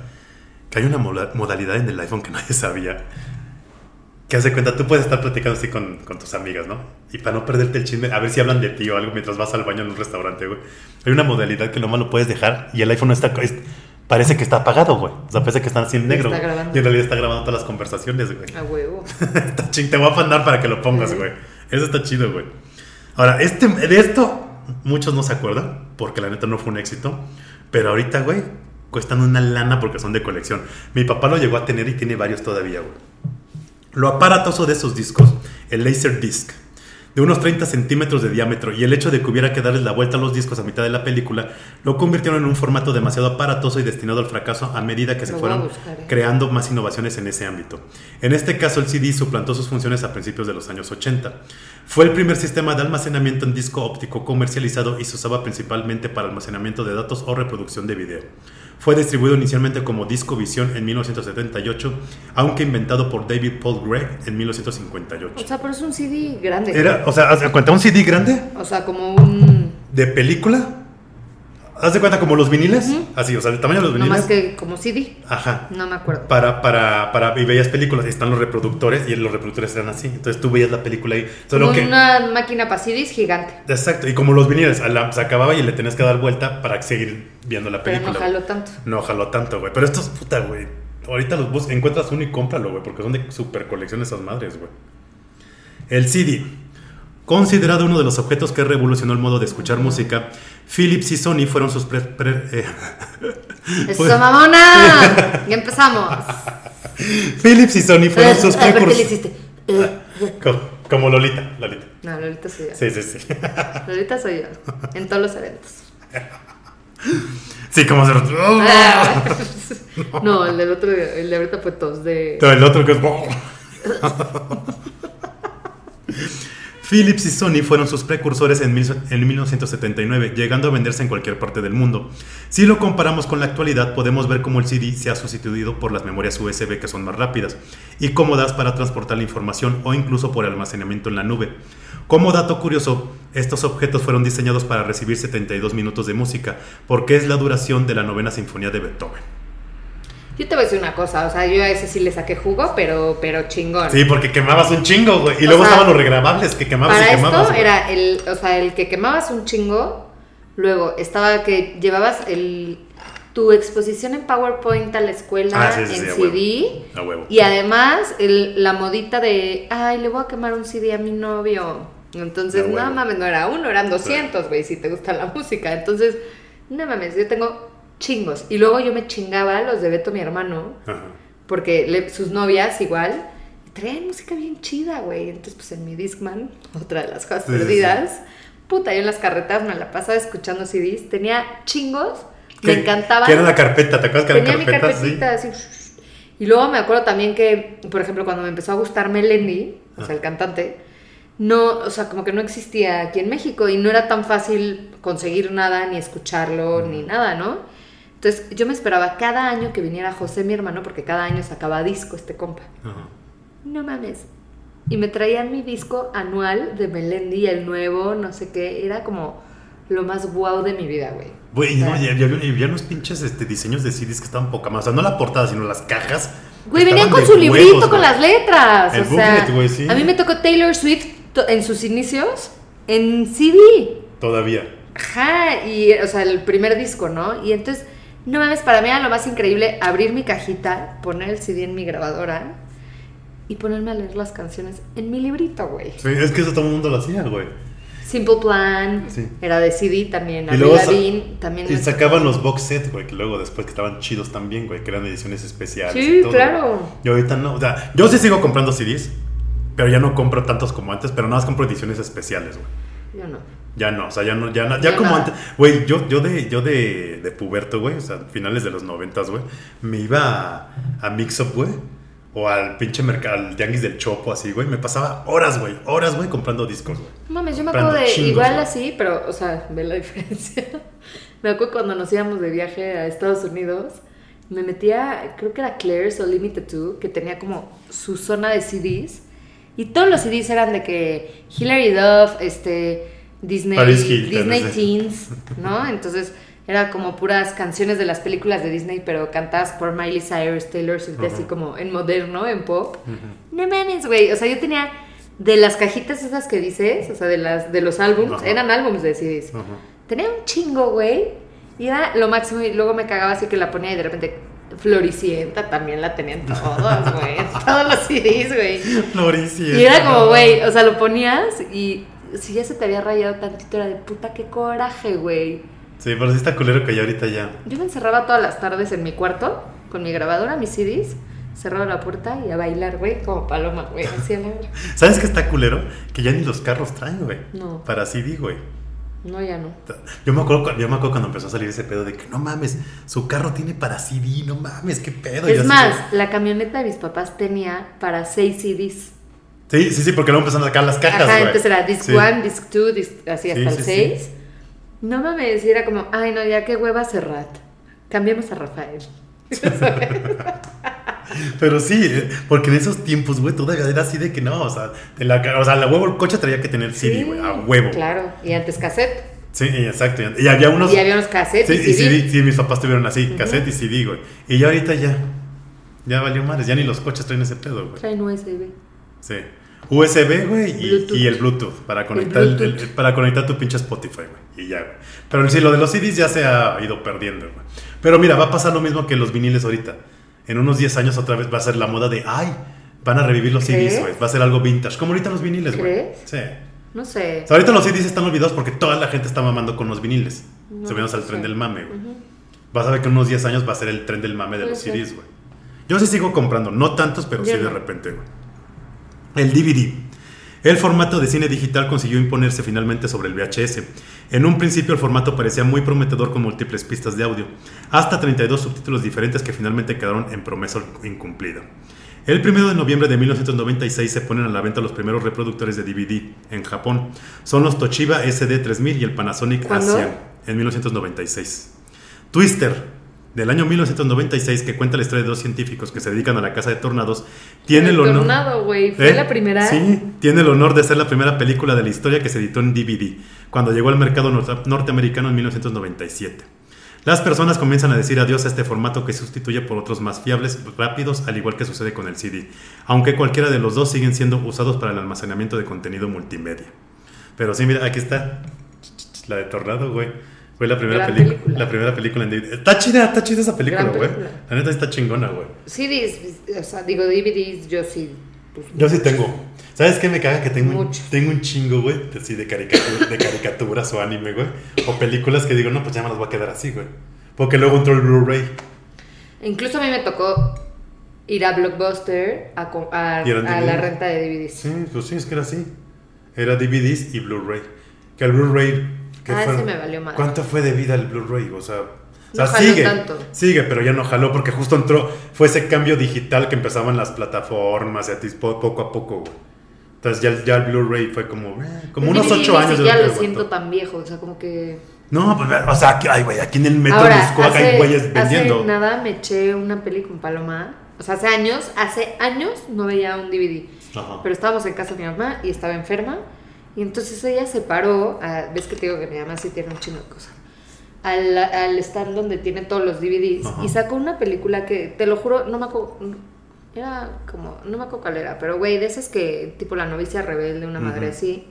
Speaker 1: que hay una modalidad en el iPhone que [LAUGHS] nadie sabía. Que hace cuenta, tú puedes estar platicando así con, con tus amigas, ¿no? Y para no perderte el chisme, a ver si hablan de ti o algo mientras vas al baño en un restaurante, güey. Hay una modalidad que nomás lo puedes dejar y el iPhone no está. es- parece que está apagado, güey. O sea, parece que están así en negro.
Speaker 2: Está grabando.
Speaker 1: Y en realidad está grabando todas las conversaciones, güey.
Speaker 2: A huevo. [LAUGHS]
Speaker 1: Está ching, te voy a mandar para que lo pongas, güey. Eso está chido, güey. Ahora, este, de esto muchos no se acuerdan, porque la neta no fue un éxito. Pero ahorita, güey, cuestan una lana porque son de colección. Mi papá lo llegó a tener y tiene varios todavía, güey. Lo aparatoso de esos discos, el Laserdisc. De unos 30 centímetros de diámetro y el hecho de que hubiera que darles la vuelta a los discos a mitad de la película lo convirtieron en un formato demasiado aparatoso y destinado al fracaso a medida que se fueron
Speaker 2: buscar, ¿eh?
Speaker 1: creando más innovaciones en ese ámbito. En este caso el CD suplantó sus funciones a principios de los años 80. Fue el primer sistema de almacenamiento en disco óptico comercializado y se usaba principalmente para almacenamiento de datos o reproducción de video. Fue distribuido inicialmente como Disco Visión en 1978, aunque inventado por David Paul Gregg en 1958.
Speaker 2: O sea, pero es un CD grande.
Speaker 1: Era, o sea, ¿haz de cuenta un CD grande
Speaker 2: O sea, como un.
Speaker 1: de película? ¿Haz de cuenta como los viniles? Así, o sea, el tamaño de los
Speaker 2: No
Speaker 1: viniles.
Speaker 2: más que como CD.
Speaker 1: Ajá.
Speaker 2: No me acuerdo.
Speaker 1: Para, para, para, y veías películas y están los reproductores y los reproductores eran así. Entonces tú veías la película ahí. Solo
Speaker 2: Como
Speaker 1: que,
Speaker 2: una máquina para CDs gigante.
Speaker 1: Exacto, y como los viniles, la- se acababa y le tenías que dar vuelta para seguir viendo la
Speaker 2: Pero
Speaker 1: película.
Speaker 2: no jaló tanto.
Speaker 1: No jaló tanto, güey. Pero esto es puta, güey. Ahorita los bus encuentras uno y cómpralo, güey, porque son de super colección esas madres, güey. El CD. Considerado uno de los objetos que revolucionó el modo de escuchar música, Philips y Sony fueron sus pre- pre- eh,
Speaker 2: ¡Eso, mamona! ya empezamos.
Speaker 1: Philips y Sony fueron sus
Speaker 2: A ver, ¿qué le
Speaker 1: precursores.
Speaker 2: hiciste?
Speaker 1: Como, como Lolita, Lolita.
Speaker 2: No, Lolita soy yo.
Speaker 1: Sí, sí, sí.
Speaker 2: Lolita soy yo. En todos los eventos.
Speaker 1: Sí, como se
Speaker 2: Ah. No, el del otro, el de ahorita fue tos de.
Speaker 1: Todo el otro que es. [LAUGHS] Philips y Sony fueron sus precursores en, mil- en 1979, llegando a venderse en cualquier parte del mundo. Si lo comparamos con la actualidad, podemos ver cómo el CD se ha sustituido por las memorias USB que son más rápidas y cómodas para transportar la información o incluso por almacenamiento en la nube. Como dato curioso, estos objetos fueron diseñados para recibir 72 minutos de música, porque es la duración de la novena sinfonía de Beethoven.
Speaker 2: Yo te voy a decir una cosa, o sea, yo a ese sí le saqué jugo, pero, pero chingón.
Speaker 1: Sí, porque quemabas un chingo, güey. Y
Speaker 2: O
Speaker 1: luego
Speaker 2: sea,
Speaker 1: estaban los regrabables que quemabas
Speaker 2: Para
Speaker 1: y quemabas.
Speaker 2: esto
Speaker 1: güey.
Speaker 2: era el, o sea, el que quemabas un chingo, luego estaba que llevabas el tu exposición en PowerPoint a la escuela
Speaker 1: Ah, sí, sí,
Speaker 2: en
Speaker 1: sí, a
Speaker 2: CD
Speaker 1: A huevo.
Speaker 2: y además el- la modita de, ay, le voy a quemar un CD a mi novio. Entonces, no mames, no era uno, eran 200, güey, si te gusta la música. Entonces, no mames, yo tengo chingos. Y luego yo me chingaba los de Beto, mi hermano,
Speaker 1: Ajá.
Speaker 2: porque le- sus novias igual traían música bien chida, güey. Entonces, pues en mi Discman, otra de las cosas
Speaker 1: Sí, sí,
Speaker 2: perdidas, puta, yo en las carretas me la pasaba escuchando CDs, tenía chingos, me
Speaker 1: ¿Qué-
Speaker 2: encantaba.
Speaker 1: ¿Qué era la carpeta? ¿Te acuerdas que
Speaker 2: Tenía
Speaker 1: era
Speaker 2: mi
Speaker 1: carpeta? Sí.
Speaker 2: carpetita así. Y luego me acuerdo también que, por ejemplo, cuando me empezó a gustar Melendi, o
Speaker 1: Ah.
Speaker 2: sea, el cantante, no, o sea, como que no existía aquí en México y no era tan fácil conseguir nada, ni escucharlo, ni nada, ¿no? Entonces yo me esperaba cada año que viniera José, mi hermano, porque cada año sacaba disco este compa.
Speaker 1: Ajá.
Speaker 2: No mames. Y me traían mi disco anual de Melendi, el nuevo, no sé qué. Era como lo más guau de mi vida, güey.
Speaker 1: Güey, y
Speaker 2: O
Speaker 1: no,
Speaker 2: sea,
Speaker 1: y había, y había unos pinches este, diseños de CDs que estaban poca más. O sea, no la portada, sino las cajas.
Speaker 2: Güey, venían con su
Speaker 1: huevos,
Speaker 2: librito, con las letras.
Speaker 1: El
Speaker 2: o sea,
Speaker 1: booklet, güey, sí.
Speaker 2: a mí me tocó Taylor Swift en sus inicios en CD.
Speaker 1: Todavía.
Speaker 2: Ajá, y o sea, el primer disco, ¿no? Y entonces, no mames, para mí era lo más increíble abrir mi cajita, poner el CD en mi grabadora y ponerme a leer las canciones en mi librito, güey.
Speaker 1: Sí, es que eso todo el mundo lo hacía, güey.
Speaker 2: Simple Plan,
Speaker 1: Sí.
Speaker 2: era de CD también,
Speaker 1: Y luego
Speaker 2: Lavigne, también.
Speaker 1: Y sacaban
Speaker 2: tocó.
Speaker 1: los box set, güey, que luego después que estaban chidos también, güey, que eran ediciones especiales.
Speaker 2: Sí,
Speaker 1: y todo,
Speaker 2: claro.
Speaker 1: Y ahorita no, o sea, yo sí sigo comprando CDs, pero ya no compro tantos como antes, pero nada más compro ediciones especiales, güey.
Speaker 2: Yo no.
Speaker 1: Ya no, o sea, ya no, ya, no- ya
Speaker 2: Ya
Speaker 1: como
Speaker 2: nada.
Speaker 1: antes. Güey, yo, yo de, yo de, de puberto, güey, o sea, finales de los noventas, güey, me iba a, a Mix Up, güey, o al pinche mercado, al tianguis del Chopo, así, güey, me pasaba horas, güey, horas, güey, comprando discos, güey.
Speaker 2: Mames, yo me acuerdo de
Speaker 1: chingos,
Speaker 2: igual
Speaker 1: güey.
Speaker 2: así, pero, o sea, ve la [LAUGHS] diferencia. me acuerdo cuando nos íbamos de viaje a Estados Unidos, me metía, creo que era Claire's o Limited 2, que tenía como su zona de CDs, y todos los CDs eran de que Hilary Duff, este, Disney,
Speaker 1: Hilton,
Speaker 2: Disney. Teens, ¿no? Entonces era como puras canciones de las películas de Disney, pero cantadas por Miley Cyrus, Taylor Swift, así como en moderno, en pop. No mames, güey. O sea, yo tenía de las cajitas esas que dices, o sea, de las de los álbums,
Speaker 1: Ajá.
Speaker 2: eran álbums de CDs. Tenía un chingo, güey. Y era lo máximo. Y luego me cagaba así que la ponía y de repente Floricienta también la tenían todos, güey. [LAUGHS] todos los CDs, güey.
Speaker 1: Floricienta.
Speaker 2: Y era como, güey, o sea, lo ponías y si ya se te había rayado tantito, era de puta, qué coraje, güey.
Speaker 1: Sí, pero sí está culero que ya ahorita ya.
Speaker 2: Yo me encerraba todas las tardes en mi cuarto con mi grabadora, mis CDs, cerrado la puerta y a bailar, güey, como paloma, güey, así a la verga. [LAUGHS]
Speaker 1: ¿Sabes qué está culero? Que ya ni los carros traen, güey.
Speaker 2: No.
Speaker 1: Para CD, güey.
Speaker 2: No, ya no.
Speaker 1: Yo me, acuerdo, cu- yo me acuerdo cuando empezó a salir ese pedo de que no mames, su carro tiene para CD, no mames, qué pedo.
Speaker 2: Es más, la camioneta de mis papás tenía para seis CDs.
Speaker 1: Sí, sí, sí, porque luego empezaron a sacar las cajas,
Speaker 2: Ajá, era disc
Speaker 1: Sí.
Speaker 2: 1, disc 2, así hasta el
Speaker 1: sí,
Speaker 2: 6. No mames, era como, ay no, ya qué hueva Serrat. Cambiemos a Rafael. [LAUGHS]
Speaker 1: Pero sí, eh, porque en esos tiempos, güey, todavía era así de que no, o sea, de la, o sea, la huevo el coche traía que tener CD, güey, a huevo.
Speaker 2: Claro, y antes cassette.
Speaker 1: Sí, exacto. Y había unos.
Speaker 2: Y había unos cassettes
Speaker 1: Sí,
Speaker 2: y CD.
Speaker 1: CD, sí, mis papás tuvieron así, cassette y CD, güey. Y ya ahorita ya. Ya valió madres, ya ni los coches traen ese pedo, güey.
Speaker 2: Traen USB.
Speaker 1: Sí. USB, güey, y, y el Bluetooth para conectar, el-
Speaker 2: Bluetooth.
Speaker 1: el- para conectar tu pinche Spotify, güey. Y ya, güey. Pero sí, lo de los CDs ya se ha ido perdiendo, güey. Pero mira, va a pasar lo mismo que los viniles ahorita. En unos 10 años otra vez va a ser la moda de, ay, van a revivir los
Speaker 2: ¿Crees?
Speaker 1: CDs, güey. Va a ser algo vintage. Como ahorita los viniles, güey. Sí.
Speaker 2: No sé.
Speaker 1: O sea, ahorita los CDs están olvidados porque toda la gente está mamando con los viniles.
Speaker 2: No,
Speaker 1: Subiéndose al
Speaker 2: no
Speaker 1: tren
Speaker 2: sé.
Speaker 1: del mame, güey.
Speaker 2: Ujú.
Speaker 1: Vas a ver que en unos 10 años va a ser el tren del mame de
Speaker 2: Puede
Speaker 1: los
Speaker 2: ser.
Speaker 1: CDs, güey. Yo sí sigo comprando, no tantos, pero
Speaker 2: Yo
Speaker 1: sí de
Speaker 2: no.
Speaker 1: repente, güey. El DVD. El formato de cine digital consiguió imponerse finalmente sobre el VHS. En un principio el formato parecía muy prometedor con múltiples pistas de audio, hasta 32 subtítulos diferentes que finalmente quedaron en promesa incumplida. El 1 de noviembre de 1996 se ponen a la venta los primeros reproductores de DVD en Japón. Son los Toshiba SD3000 y el Panasonic
Speaker 2: ¿Cuándo?
Speaker 1: A100 en 1996. Twister, del año 1996, que cuenta la historia de dos científicos que se dedican a la caza de tornados, tiene el, honor...
Speaker 2: Tornado, güey. Fue
Speaker 1: ¿Eh?
Speaker 2: la primera.
Speaker 1: Sí, tiene el honor de ser la primera película de la historia que se editó en DVD, cuando llegó al mercado norte- norteamericano en 1997. Las personas comienzan a decir adiós a este formato que sustituye por otros más fiables, rápidos, al igual que sucede con el CD, aunque cualquiera de los dos siguen siendo usados para el almacenamiento de contenido multimedia. Pero sí, mira, aquí está la de Tornado, güey. Fue la primera película.
Speaker 2: película.
Speaker 1: La primera película en DVD. Está chida, está chida esa película, güey. La neta está chingona, güey.
Speaker 2: CDs, o sea, digo DVDs, yo sí. pues,
Speaker 1: Yo sí tengo. ¿Sabes qué me caga? Que tengo, un, tengo un chingo, güey, de, de, caricatura- de caricaturas o anime, güey. O películas que digo, no, pues ya me las voy a quedar así, güey. Porque luego entró el Blu-ray.
Speaker 2: Incluso a mí me tocó ir a Blockbuster a, a- a la renta de DVDs.
Speaker 1: Sí, pues sí, es que era así. Era DVDs y Blu-ray. Que el Blu-ray. ¿Qué
Speaker 2: Ah,
Speaker 1: fue?
Speaker 2: ese me valió madre.
Speaker 1: ¿Cuánto fue de vida el Blu-ray? O sea. O sea,
Speaker 2: No
Speaker 1: sigue,
Speaker 2: tanto.
Speaker 1: sigue, pero ya no jaló porque justo entró, fue ese cambio digital que empezaban las plataformas y a ti po- poco a poco, güey. Entonces ya, ya el Blu-ray fue como, eh, como unos ocho años. que
Speaker 2: lo siento tan viejo, o sea, como que...
Speaker 1: No, pues, o sea, aquí, ay, güey, aquí en el metro
Speaker 2: Ahora,
Speaker 1: de Miscuac hay
Speaker 2: hace,
Speaker 1: güeyes vendiendo.
Speaker 2: hace nada me eché una peli con Paloma. O sea, hace años, hace años no veía un DVD.
Speaker 1: Ajá.
Speaker 2: Pero estábamos en casa de mi mamá y estaba enferma. Y entonces ella se paró, a- ves que te digo que mi mamá sí tiene un chingo de cosas, al, al stand donde tiene todos los DVDs
Speaker 1: Ajá.
Speaker 2: y sacó una película que, te lo juro, no me acuerdo, era como, no me acuerdo cuál era, pero güey, de esas que tipo la novicia rebelde, una madre así.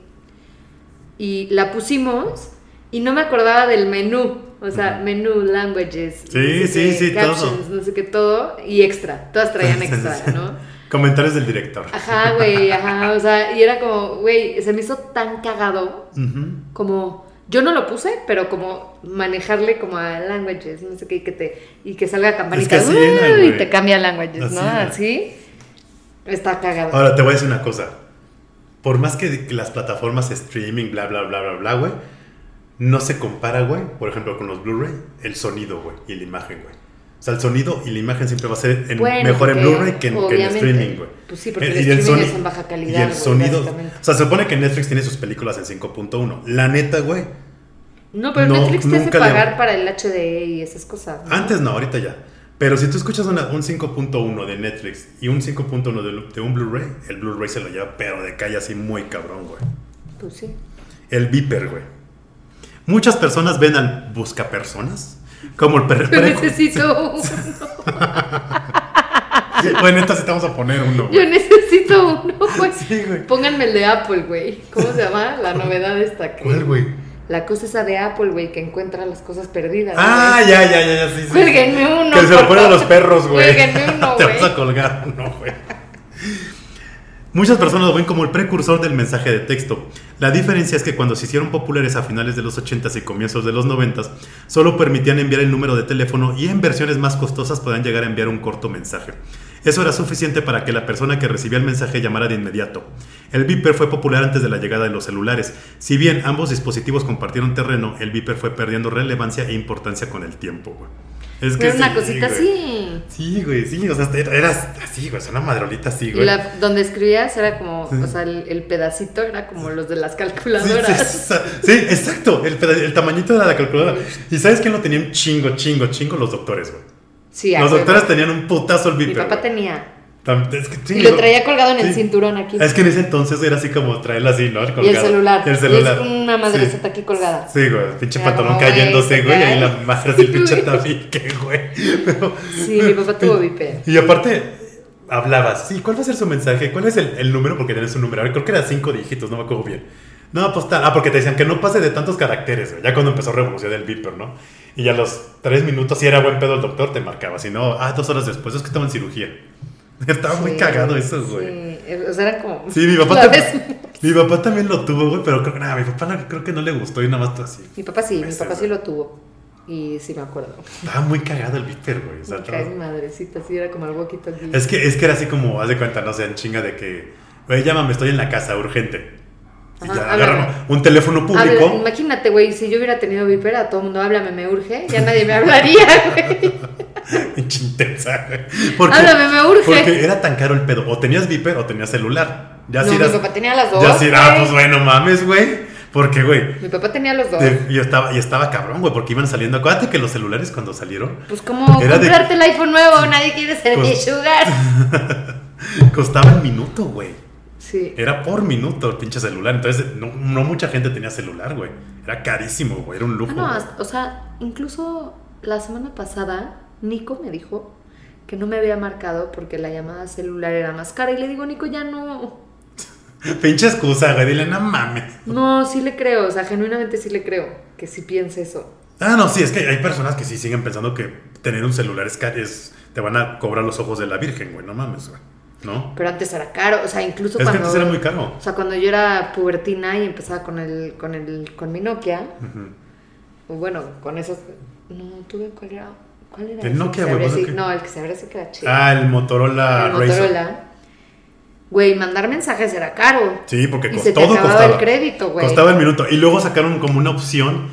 Speaker 2: Y la pusimos y no me acordaba del menú. O sea,
Speaker 1: Ujú.
Speaker 2: menú, languages,
Speaker 1: Sí,
Speaker 2: no sé
Speaker 1: sí,
Speaker 2: qué,
Speaker 1: sí,
Speaker 2: captions,
Speaker 1: todo.
Speaker 2: no sé qué, todo, y extra. Todas traían [LAUGHS] extra. ¿no?
Speaker 1: Comentarios del director.
Speaker 2: Ajá, güey, ajá, o sea, y era como, güey, se me hizo tan cagado,
Speaker 1: Ujú.
Speaker 2: como, yo no lo puse, pero como manejarle como a languages, no sé qué, y que, te, y que salga campanita,
Speaker 1: Es que
Speaker 2: "Uy", y te cambia languages,
Speaker 1: Así
Speaker 2: ¿no?
Speaker 1: era.
Speaker 2: Así, está cagado.
Speaker 1: Ahora te voy a decir una cosa. Por más que las plataformas streaming, bla, bla, bla, bla, bla, güey, no se compara, güey, por ejemplo, con los Blu-ray, el sonido, güey, y la imagen, güey. O sea, el sonido y la imagen siempre va a ser en-
Speaker 2: Bueno,
Speaker 1: mejor en Blu-ray que en, que en
Speaker 2: obviamente,
Speaker 1: streaming, güey.
Speaker 2: pues sí, porque el streaming es en baja calidad,
Speaker 1: Y el sonido. O sea, se supone que Netflix tiene sus películas en 5.1. La neta, güey.
Speaker 2: No, pero
Speaker 1: no,
Speaker 2: Netflix te hace
Speaker 1: le-
Speaker 2: pagar para el HD y esas cosas. ¿no?
Speaker 1: Antes no, ahorita ya. Pero si tú escuchas una- un 5.1 de Netflix y un 5.1 de, de un Blu-ray, el Blu-ray se lo lleva, pero de calle así muy cabrón, güey.
Speaker 2: Pues sí.
Speaker 1: El Viper, güey. Muchas personas ven al buscapersonas como el perro.
Speaker 2: Yo necesito [LAUGHS] uno.
Speaker 1: Bueno, neta, sí te vamos a poner uno,
Speaker 2: Yo
Speaker 1: güey.
Speaker 2: necesito uno, [LAUGHS] güey.
Speaker 1: Sí, güey.
Speaker 2: Pónganme el de Apple, güey. ¿Cómo se llama? La novedad esta. Que...
Speaker 1: ¿Cuál, güey?
Speaker 2: La cosa esa de Apple, güey, que encuentra las cosas perdidas.
Speaker 1: Ah,
Speaker 2: güey.
Speaker 1: ya, ya, ya, ya, sí, sí.
Speaker 2: Cuélguenme uno.
Speaker 1: Que se lo ponen a los perros, güey.
Speaker 2: Cuélguenme uno, [LAUGHS]
Speaker 1: Te
Speaker 2: güey.
Speaker 1: vas a colgar uno, güey. Muchas personas lo ven como el precursor del mensaje de texto. La diferencia es que cuando se hicieron populares a finales de los 80s y comienzos de los 90s, solo permitían enviar el número de teléfono y en versiones más costosas podían llegar a enviar un corto mensaje. Eso era suficiente para que la persona que recibía el mensaje llamara de inmediato. El beeper fue popular antes de la llegada de los celulares. Si bien ambos dispositivos compartieron terreno, el beeper fue perdiendo relevancia e importancia con el tiempo.
Speaker 2: Es que era una cosita así.
Speaker 1: Sí, güey, sí, o sea, era, así, güey, es una madrolita así, güey.
Speaker 2: Y la, donde escribías era como, o sea, el, pedacito era como los de las calculadoras.
Speaker 1: Sí, exacto, el, el, tamañito de la calculadora. ¿Y sabes quién lo tenía un chingo, chingo, chingo? Los doctores, güey. Sí, Los doctores tenían un putazo el beeper.
Speaker 2: Mi papá tenía y lo traía colgado en el cinturón aquí.
Speaker 1: Es que en ese entonces era así como traerlo así, ¿no?
Speaker 2: Y el celular. Y el celular. Y es una madrecita aquí colgada.
Speaker 1: Sí, güey. Pinche pantalón cayéndose, güey. Y ahí la madre así, [LAUGHS] pinche tabique, güey.
Speaker 2: Sí, mi papá tuvo [LAUGHS] viper.
Speaker 1: Y aparte, hablabas. Sí, ¿cuál va a ser su mensaje? ¿Cuál es el, el número? Porque tienes un número. Creo que era cinco dígitos, no me acuerdo bien. No, pues tal. Ah, porque te decían que no pase de tantos caracteres, güey. Ya cuando empezó a revolucionar el viper, ¿no? Y ya a los tres minutos, si era buen pedo el doctor, te marcaba. Si no, ah, dos horas después, es que estaba en cirugía. [LAUGHS] Estaba muy cagado eso, güey.
Speaker 2: Sí, o sea, era como.
Speaker 1: Sí, mi [LAUGHS] papá, también, mi papá también lo tuvo, güey, pero creo, nada, mi papá creo que no le gustó y nada más así.
Speaker 2: Mi papá sí, mi papá sí lo tuvo. Y sí me acuerdo.
Speaker 1: Estaba muy cagado el Viper, güey. O sea,
Speaker 2: me cae mi madrecita, sí, era como boquito aquí.
Speaker 1: Es que, es que era así como, haz de cuenta, no sé, en chinga de que, güey, llámame, estoy en la casa, urgente. Ya agarramos un teléfono público.
Speaker 2: imagínate, güey, si yo hubiera tenido Viper, a todo el mundo, háblame, me urge, ya nadie me hablaría, [LAUGHS] güey. [LAUGHS]
Speaker 1: intensa,
Speaker 2: Porque, Háblame, me urge.
Speaker 1: Porque era tan caro el pedo. O tenías Viper o tenías celular.
Speaker 2: Ya no, mi papá tenía las dos.
Speaker 1: Ya si era, pues bueno, mames, güey. Porque, güey.
Speaker 2: Mi papá tenía los dos.
Speaker 1: y estaba, y estaba cabrón, güey, porque iban saliendo. Acuérdate que los celulares cuando salieron.
Speaker 2: Pues como comprarte el iPhone nuevo, [LAUGHS] nadie quiere ser mi sugar.
Speaker 1: Costaba un minuto, güey.
Speaker 2: Sí.
Speaker 1: Era por minuto el pinche celular. Entonces, no, no mucha gente tenía celular, güey. Era carísimo, güey. Era un lujo.
Speaker 2: Ah, no, o sea, incluso la semana pasada Nico me dijo que no me había marcado porque la llamada celular era más cara. Y le digo, Nico, ya no. [LAUGHS]
Speaker 1: Pinche excusa, güey. Dile, no mames.
Speaker 2: No, sí le creo. O sea, genuinamente sí le creo que sí piense eso.
Speaker 1: Ah, no, sí, es que hay personas que sí siguen pensando que tener un celular es, es te van a cobrar los ojos de la Virgen, güey. No mames, güey. ¿No?
Speaker 2: Pero antes era caro, o sea, incluso
Speaker 1: es
Speaker 2: cuando...
Speaker 1: que antes era muy caro.
Speaker 2: O sea, cuando yo era pubertina y empezaba con el, con el, con mi Nokia, bueno, con esos... No, tuve cuál era... ¿Cuál era?
Speaker 1: El Nokia, güey.
Speaker 2: No, el que se abre que era chido.
Speaker 1: Ah, el Motorola
Speaker 2: El Motorola. Güey, mandar mensajes era caro.
Speaker 1: Sí, porque
Speaker 2: y se te todo costaba. el crédito, güey.
Speaker 1: Costaba el minuto. Y luego sacaron como una opción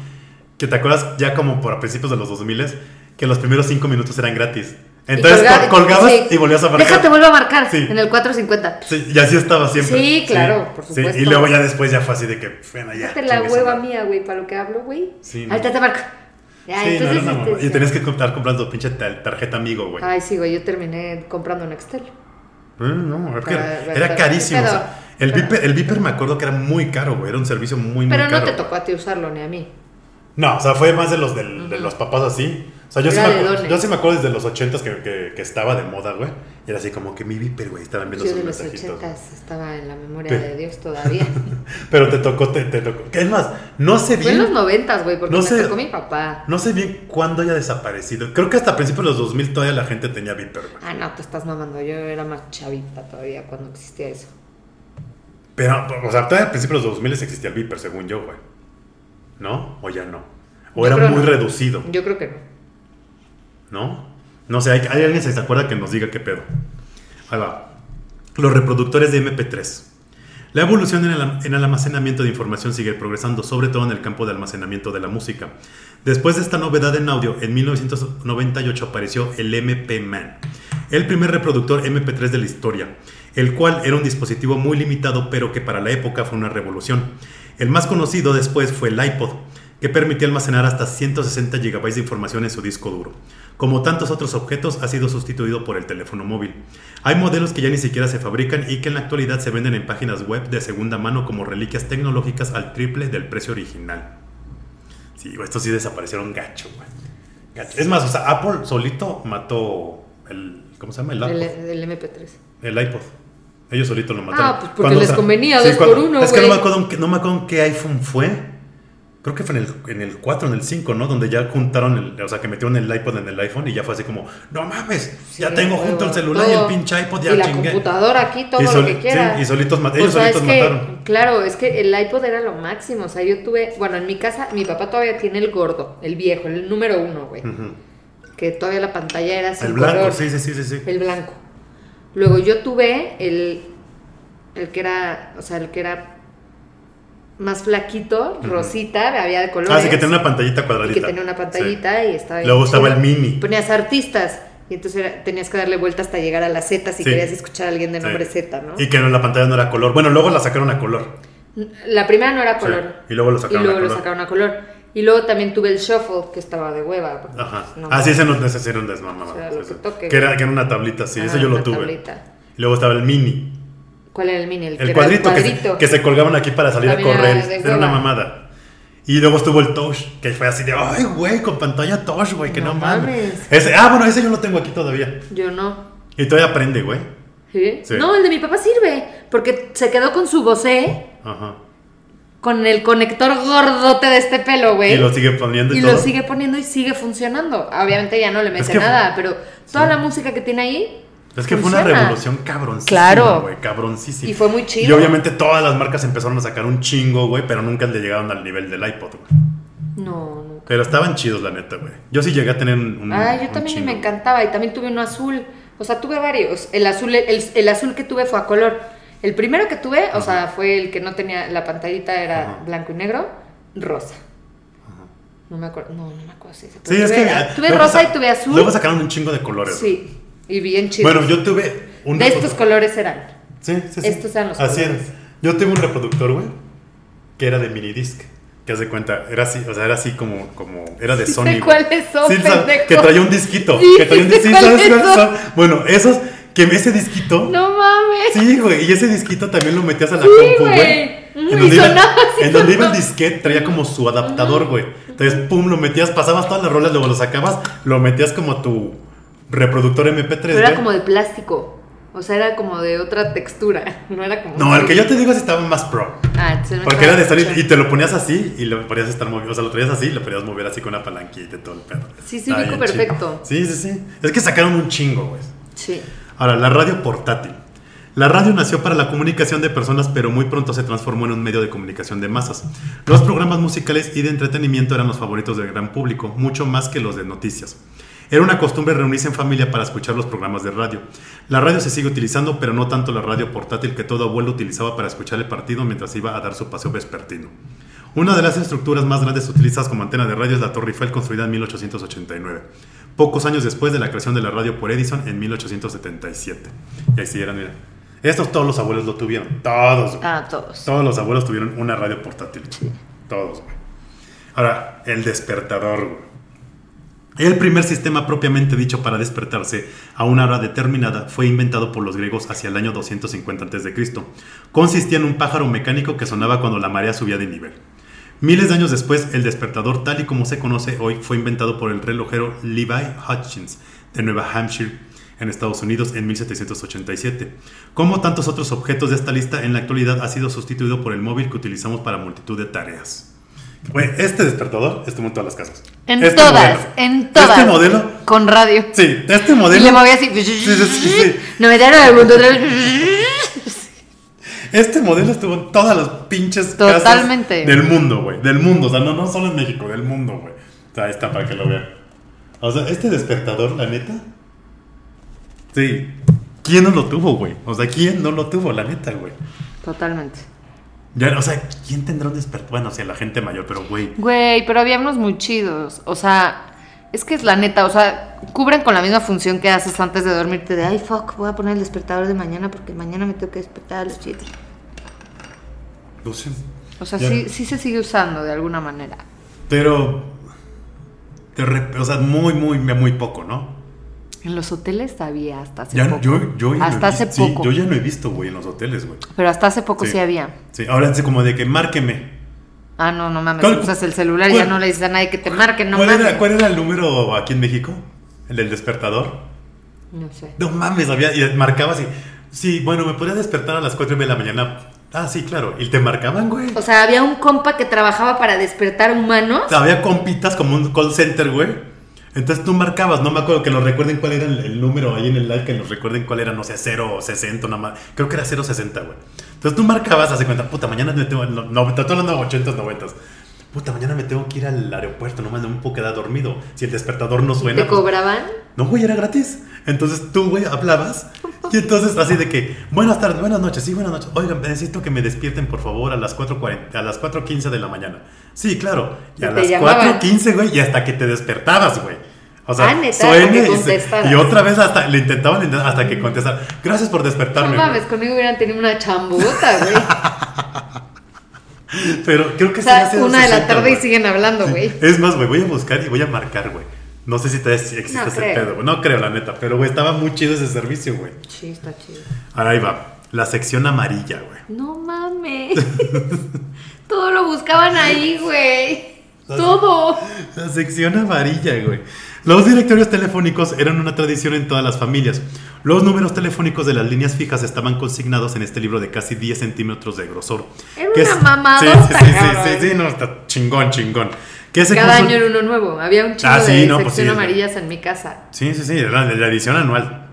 Speaker 1: que te acuerdas ya como por a principios de los 2000 que los primeros cinco minutos eran gratis. Entonces colgabas y volvías a marcar.
Speaker 2: Déjate, vuelvo a marcar sí. en el 450.
Speaker 1: Sí, y así estaba siempre.
Speaker 2: Sí, claro, por supuesto.
Speaker 1: y luego ya después ya fue así de que, bueno, ya.
Speaker 2: Déjate la hueva mía, güey, para lo que hablo, güey. Sí. Ahorita te marco.
Speaker 1: Ya, sí, entonces, no, no, no, este, Y tenías que estar comprando pinche tarjeta amigo, güey.
Speaker 2: Ay, sí, güey, yo terminé comprando un Excel.
Speaker 1: Mm, no, era carísimo. o sea, el, Viper, el Viper me acuerdo que era muy caro, güey. Era un servicio muy, muy
Speaker 2: caro.
Speaker 1: Pero
Speaker 2: no te tocó a ti usarlo ni a mí.
Speaker 1: No, o sea, fue más de los, del, de los papás así. O sea, yo, sí me, acuerdo, yo sí me acuerdo desde los 80 que, que, que, estaba de moda, güey. Era así como que mi viper, güey, estaban viendo
Speaker 2: yo
Speaker 1: sus
Speaker 2: de los 80 estaba en la memoria de Dios todavía. [LAUGHS]
Speaker 1: Pero te tocó, te, te tocó. Es más, no sé bien.
Speaker 2: Fue en los 90, güey, porque no me sé, tocó mi papá.
Speaker 1: No sé bien cuándo haya desaparecido. Creo que hasta principios de los 2000 todavía la gente tenía viper, güey.
Speaker 2: Ah, no, te estás mamando. Yo era más chavita todavía cuando existía eso.
Speaker 1: Pero, o sea, todavía a principios de los 2000 existía el viper, según yo, güey. ¿No? ¿O ya no? ¿O era muy reducido?
Speaker 2: Yo creo que no.
Speaker 1: ¿No? No sé, hay, alguien que se acuerda que nos diga qué pedo. Ahí va. Los reproductores de MP3. La evolución en el, almacenamiento de información sigue progresando, sobre todo en el campo de almacenamiento de la música. Después de esta novedad en audio, en 1998 apareció el MP-Man, el primer reproductor MP3 de la historia, el cual era un dispositivo muy limitado, pero que para la época fue una revolución. El más conocido después fue el iPod, que permitía almacenar hasta 160 GB de información en su disco duro. Como tantos otros objetos, ha sido sustituido por el teléfono móvil. Hay modelos que ya ni siquiera se fabrican y que en la actualidad se venden en páginas web de segunda mano como reliquias tecnológicas al triple del precio original. Sí, estos sí desaparecieron gacho, güey. Es más, o sea, Apple solito mató el. ¿Cómo se llama? El,
Speaker 2: el, MP3.
Speaker 1: El iPod. Ellos solitos lo mataron.
Speaker 2: Ah, pues porque les convenía dos por uno.
Speaker 1: Es que no me acuerdo, no me acuerdo en qué iPhone fue creo que fue en el, en el 4, en el 5, ¿no? Donde ya juntaron, el, o sea, que metieron el iPod en el iPhone y ya fue así como, no mames, ya tengo junto el celular y el pinche iPod ya
Speaker 2: y la computadora aquí, todo lo que quiera.
Speaker 1: Sí, y solitos, ellos solitos mataron.
Speaker 2: Claro, es que el iPod era lo máximo, o sea, yo tuve, bueno, en mi casa, mi papá todavía tiene el gordo, el viejo, el número uno, güey. Que todavía la pantalla era así.
Speaker 1: El blanco, sí, sí, sí, sí.
Speaker 2: El blanco. Luego yo tuve el, el que era, o sea, el que era más flaquito, rosita, había de colores.
Speaker 1: Ah, sí, que tenía una pantallita
Speaker 2: y
Speaker 1: cuadradita.
Speaker 2: que tenía una pantallita y estaba
Speaker 1: Luego estaba el mini.
Speaker 2: Ponías artistas y entonces era- tenías que darle vuelta hasta llegar a la Z si
Speaker 1: Sí.
Speaker 2: querías escuchar a alguien de
Speaker 1: Sí.
Speaker 2: nombre Z, ¿no?
Speaker 1: Y que la pantalla no era color. Bueno, luego la sacaron a color.
Speaker 2: La primera no era
Speaker 1: Sí.
Speaker 2: color.
Speaker 1: Y luego lo
Speaker 2: Y
Speaker 1: sacaron
Speaker 2: luego
Speaker 1: a
Speaker 2: lo
Speaker 1: color.
Speaker 2: sacaron a color. Y luego también tuve el shuffle, que estaba de hueva.
Speaker 1: Ajá.
Speaker 2: pues, no
Speaker 1: ah, sí, ese no.
Speaker 2: O sea, lo
Speaker 1: sí.
Speaker 2: que
Speaker 1: era, que era una tablita, sí,
Speaker 2: Ajá,
Speaker 1: ese yo lo tuve.
Speaker 2: tablita.
Speaker 1: Y luego estaba el mini.
Speaker 2: ¿Cuál era el mini? El, que
Speaker 1: El
Speaker 2: era
Speaker 1: cuadrito, que,
Speaker 2: cuadrito.
Speaker 1: se, que se colgaban aquí para salir
Speaker 2: También
Speaker 1: a correr.
Speaker 2: era
Speaker 1: Era una mamada. Y luego estuvo el Touch, que fue así de, ay, güey, con pantalla Touch, güey, que no,
Speaker 2: No
Speaker 1: mames.
Speaker 2: mames.
Speaker 1: Ese, ah, bueno, ese yo lo tengo aquí todavía.
Speaker 2: Yo no.
Speaker 1: Y todavía prende, güey.
Speaker 2: ¿Sí?
Speaker 1: Sí.
Speaker 2: No, el de mi papá sirve. Porque se quedó con su Bose,
Speaker 1: Ajá.
Speaker 2: con el conector gordote de este pelo, güey.
Speaker 1: Y lo sigue poniendo y,
Speaker 2: Y
Speaker 1: todo.
Speaker 2: lo sigue poniendo y sigue funcionando. Obviamente ya no le mete
Speaker 1: que-
Speaker 2: nada, pero toda la música que tiene ahí.
Speaker 1: Es que fue una revolución cabroncísima,
Speaker 2: Claro.
Speaker 1: güey, cabroncísima.
Speaker 2: Y fue muy chido.
Speaker 1: Y obviamente todas las marcas empezaron a sacar un chingo, güey, pero nunca le llegaron al nivel del iPod, güey.
Speaker 2: No, nunca.
Speaker 1: Pero estaban chidos, la neta, güey. Yo sí llegué a tener un.
Speaker 2: Ay, yo
Speaker 1: un
Speaker 2: también
Speaker 1: chingo.
Speaker 2: me encantaba. Y también tuve uno azul. O sea, tuve varios. El azul, el, el azul que tuve fue a color. El primero que tuve, o sea, fue el que no tenía. La pantallita era
Speaker 1: Ajá.
Speaker 2: blanco y negro, rosa. No me acuerdo. No, no me acuerdo si ese.
Speaker 1: Sí,
Speaker 2: pero
Speaker 1: es
Speaker 2: tuve,
Speaker 1: que.
Speaker 2: tuve rosa
Speaker 1: sa-
Speaker 2: y tuve azul.
Speaker 1: Luego sacaron un chingo de colores.
Speaker 2: Sí. Y bien chido.
Speaker 1: Bueno, yo tuve un.
Speaker 2: de estos colores eran.
Speaker 1: Sí, sí, sí.
Speaker 2: estos eran los
Speaker 1: Así
Speaker 2: colores.
Speaker 1: era. Yo tuve un reproductor, güey, que era de minidisc. Que haz de cuenta, era así, o sea, era así como, como, era de
Speaker 2: Sí
Speaker 1: Sony.
Speaker 2: sé cuáles son,
Speaker 1: Sí, sa-
Speaker 2: pendejo.
Speaker 1: que traía un disquito.
Speaker 2: Sí,
Speaker 1: que traía un
Speaker 2: sí
Speaker 1: dis-
Speaker 2: sé
Speaker 1: sí, ¿sabes
Speaker 2: cuáles
Speaker 1: cuáles
Speaker 2: son.
Speaker 1: son? Bueno, esos, que ese disquito.
Speaker 2: No mames.
Speaker 1: Sí, güey, y ese disquito también lo metías a la
Speaker 2: Sí,
Speaker 1: compu,
Speaker 2: güey.
Speaker 1: En donde, iba,
Speaker 2: sonaba así
Speaker 1: en donde iba el disquete traía como su adaptador, güey. Entonces, pum, lo metías, pasabas todas las rolas, luego lo sacabas, lo metías como tu reproductor MP3,
Speaker 2: Pero era como de plástico. O sea, era como de otra textura. [LAUGHS] No era como.
Speaker 1: No, el que yo te digo es estaba más pro.
Speaker 2: Ah, entonces
Speaker 1: Porque era de Sony y te lo ponías así y lo podías estar moviendo. O sea, lo traías así y lo podías mover así con una palanquita y todo el pedo.
Speaker 2: Sí, sí, perfecto.
Speaker 1: Sí, sí, sí. Es que sacaron un chingo, güey.
Speaker 2: Sí.
Speaker 1: Ahora, la radio portátil. La radio nació para la comunicación de personas, pero muy pronto se transformó en un medio de comunicación de masas. Los programas musicales y de entretenimiento eran los favoritos del gran público, mucho más que los de noticias. Era una costumbre reunirse en familia para escuchar los programas de radio. La radio se sigue utilizando, pero no tanto la radio portátil que todo abuelo utilizaba para escuchar el partido mientras iba a dar su paseo vespertino. Una de las estructuras más grandes utilizadas como antena de radio es la Torre Eiffel construida en 1889, pocos años después de la creación de la radio por Edison en 1877. Y ahí sí eran, mira. Estos todos los abuelos lo tuvieron, todos. güey.
Speaker 2: Ah, todos.
Speaker 1: Todos los abuelos tuvieron una radio portátil. Todos, güey. Ahora, el despertador, güey. El primer sistema propiamente dicho para despertarse a una hora determinada fue inventado por los griegos hacia el año 250 a.C. Consistía en un pájaro mecánico que sonaba cuando la marea subía de nivel. Miles de años después, el despertador tal y como se conoce hoy fue inventado por el relojero Levi Hutchins de Nueva Hampshire en Estados Unidos en 1787. Como tantos otros objetos de esta lista, en la actualidad ha sido sustituido por el móvil que utilizamos para multitud de tareas. Güey, este despertador estuvo en todas las casas.
Speaker 2: En
Speaker 1: Este
Speaker 2: todas,
Speaker 1: modelo.
Speaker 2: en todas.
Speaker 1: Este modelo,
Speaker 2: Con radio.
Speaker 1: sí, este
Speaker 2: Y
Speaker 1: modelo.
Speaker 2: le movía así.
Speaker 1: Sí, sí, sí.
Speaker 2: No me dieron el mundo.
Speaker 1: Este modelo estuvo en todas las pinches
Speaker 2: Totalmente.
Speaker 1: casas del mundo, güey. Del mundo, o sea, no, no solo en México, del mundo, güey. O sea, ahí está para que lo vean. O sea, este despertador, la neta. Sí. ¿Quién no lo tuvo, güey? O sea, ¿quién no lo tuvo, la neta, güey?
Speaker 2: Totalmente.
Speaker 1: Ya, o sea, ¿quién tendrá un despertador? Bueno, o sea, la gente mayor, pero, güey.
Speaker 2: Güey, pero había unos muy chidos. O sea, es que es la neta. O sea, cubren con la misma función que haces antes de dormirte. De, ay, fuck, voy a poner el despertador de mañana porque mañana me tengo que despertar a las 7.
Speaker 1: No sé.
Speaker 2: O sea,
Speaker 1: Ya.
Speaker 2: sí, sí se sigue usando de alguna manera.
Speaker 1: Pero. rep- o sea, muy, muy, muy poco, ¿no?
Speaker 2: En los hoteles había hasta hace
Speaker 1: Ya,
Speaker 2: poco.
Speaker 1: yo, yo ya
Speaker 2: hasta hace
Speaker 1: visto- sí,
Speaker 2: poco.
Speaker 1: yo ya no he visto, güey, en los hoteles, güey.
Speaker 2: Pero hasta hace poco sí,
Speaker 1: Sí.
Speaker 2: había.
Speaker 1: Sí, ahora es como de que márqueme.
Speaker 2: Ah, no, no mames.
Speaker 1: ¿Cuál-
Speaker 2: Usas el celular y ya no le dices a nadie que te marque, no
Speaker 1: ¿Cuál,
Speaker 2: mames.
Speaker 1: era, ¿Cuál era el número aquí en México? El del despertador.
Speaker 2: No sé.
Speaker 1: No mames, había, y marcabas y. Sí, bueno, me podía despertar a las 4 de la mañana. Ah, sí, claro. Y te marcaban, güey.
Speaker 2: O sea, había un compa que trabajaba para despertar humanos.
Speaker 1: Había compitas como un call center, güey. Entonces tú marcabas, no me acuerdo que nos recuerden cuál era el, número ahí en el live, que nos recuerden cuál era, no sé, 0 o 60, nada más. Creo que era 060, güey. Entonces tú marcabas, hace cuenta, puta, mañana me tengo. No, no, estoy hablando de 80s, 90s. Puta, mañana me tengo que ir al aeropuerto, nomás no me puedo quedar dormido. Si el despertador no suena.
Speaker 2: ¿Te
Speaker 1: pues,
Speaker 2: cobraban?
Speaker 1: no, güey, era gratis. Entonces tú, güey, hablabas Y entonces así de que, buenas tardes, buenas noches, sí, buenas noches. Oigan, necesito que me despierten por favor a las 4.40, a las 4.15 de la mañana. Sí, claro. Y a las
Speaker 2: llamaban.
Speaker 1: 4.15, güey, y hasta que te despertabas, güey. O sea,
Speaker 2: Ah,
Speaker 1: y, se- y otra vez hasta le intentaban hasta que contestar. Gracias por
Speaker 2: No
Speaker 1: despertarme.
Speaker 2: mames,
Speaker 1: güey".
Speaker 2: conmigo hubieran tenido una chambuta, güey. [LAUGHS] [LAUGHS]
Speaker 1: Pero creo que
Speaker 2: O sea,
Speaker 1: ha sido
Speaker 2: una de la
Speaker 1: 60,
Speaker 2: tarde y siguen hablando, güey.
Speaker 1: Es más, güey, voy a buscar y voy a marcar, güey. No sé si todavía existe
Speaker 2: No
Speaker 1: ese
Speaker 2: creo.
Speaker 1: pedo, güey. No creo, la neta. Pero, güey, estaba muy chido ese servicio, güey.
Speaker 2: Sí, está chido.
Speaker 1: Ahora ahí va. La sección amarilla, güey.
Speaker 2: No mames. [LAUGHS] Todo lo buscaban ahí, güey. Todo.
Speaker 1: La sección amarilla, güey. Los directorios telefónicos eran una tradición en todas las familias. Los números telefónicos de las líneas fijas estaban consignados en este libro de casi 10 centímetros de grosor.
Speaker 2: Era
Speaker 1: Que
Speaker 2: una
Speaker 1: es-
Speaker 2: mamadota,
Speaker 1: Sí, sí, sí,
Speaker 2: cabrón.
Speaker 1: sí, sí, no, está chingón, chingón. Que
Speaker 2: Cada
Speaker 1: consul-
Speaker 2: año era uno nuevo. Había un chingo
Speaker 1: Ah, sí,
Speaker 2: de
Speaker 1: no, pues
Speaker 2: sección
Speaker 1: sí.
Speaker 2: amarillas en mi casa.
Speaker 1: Sí, sí, sí, era la edición anual.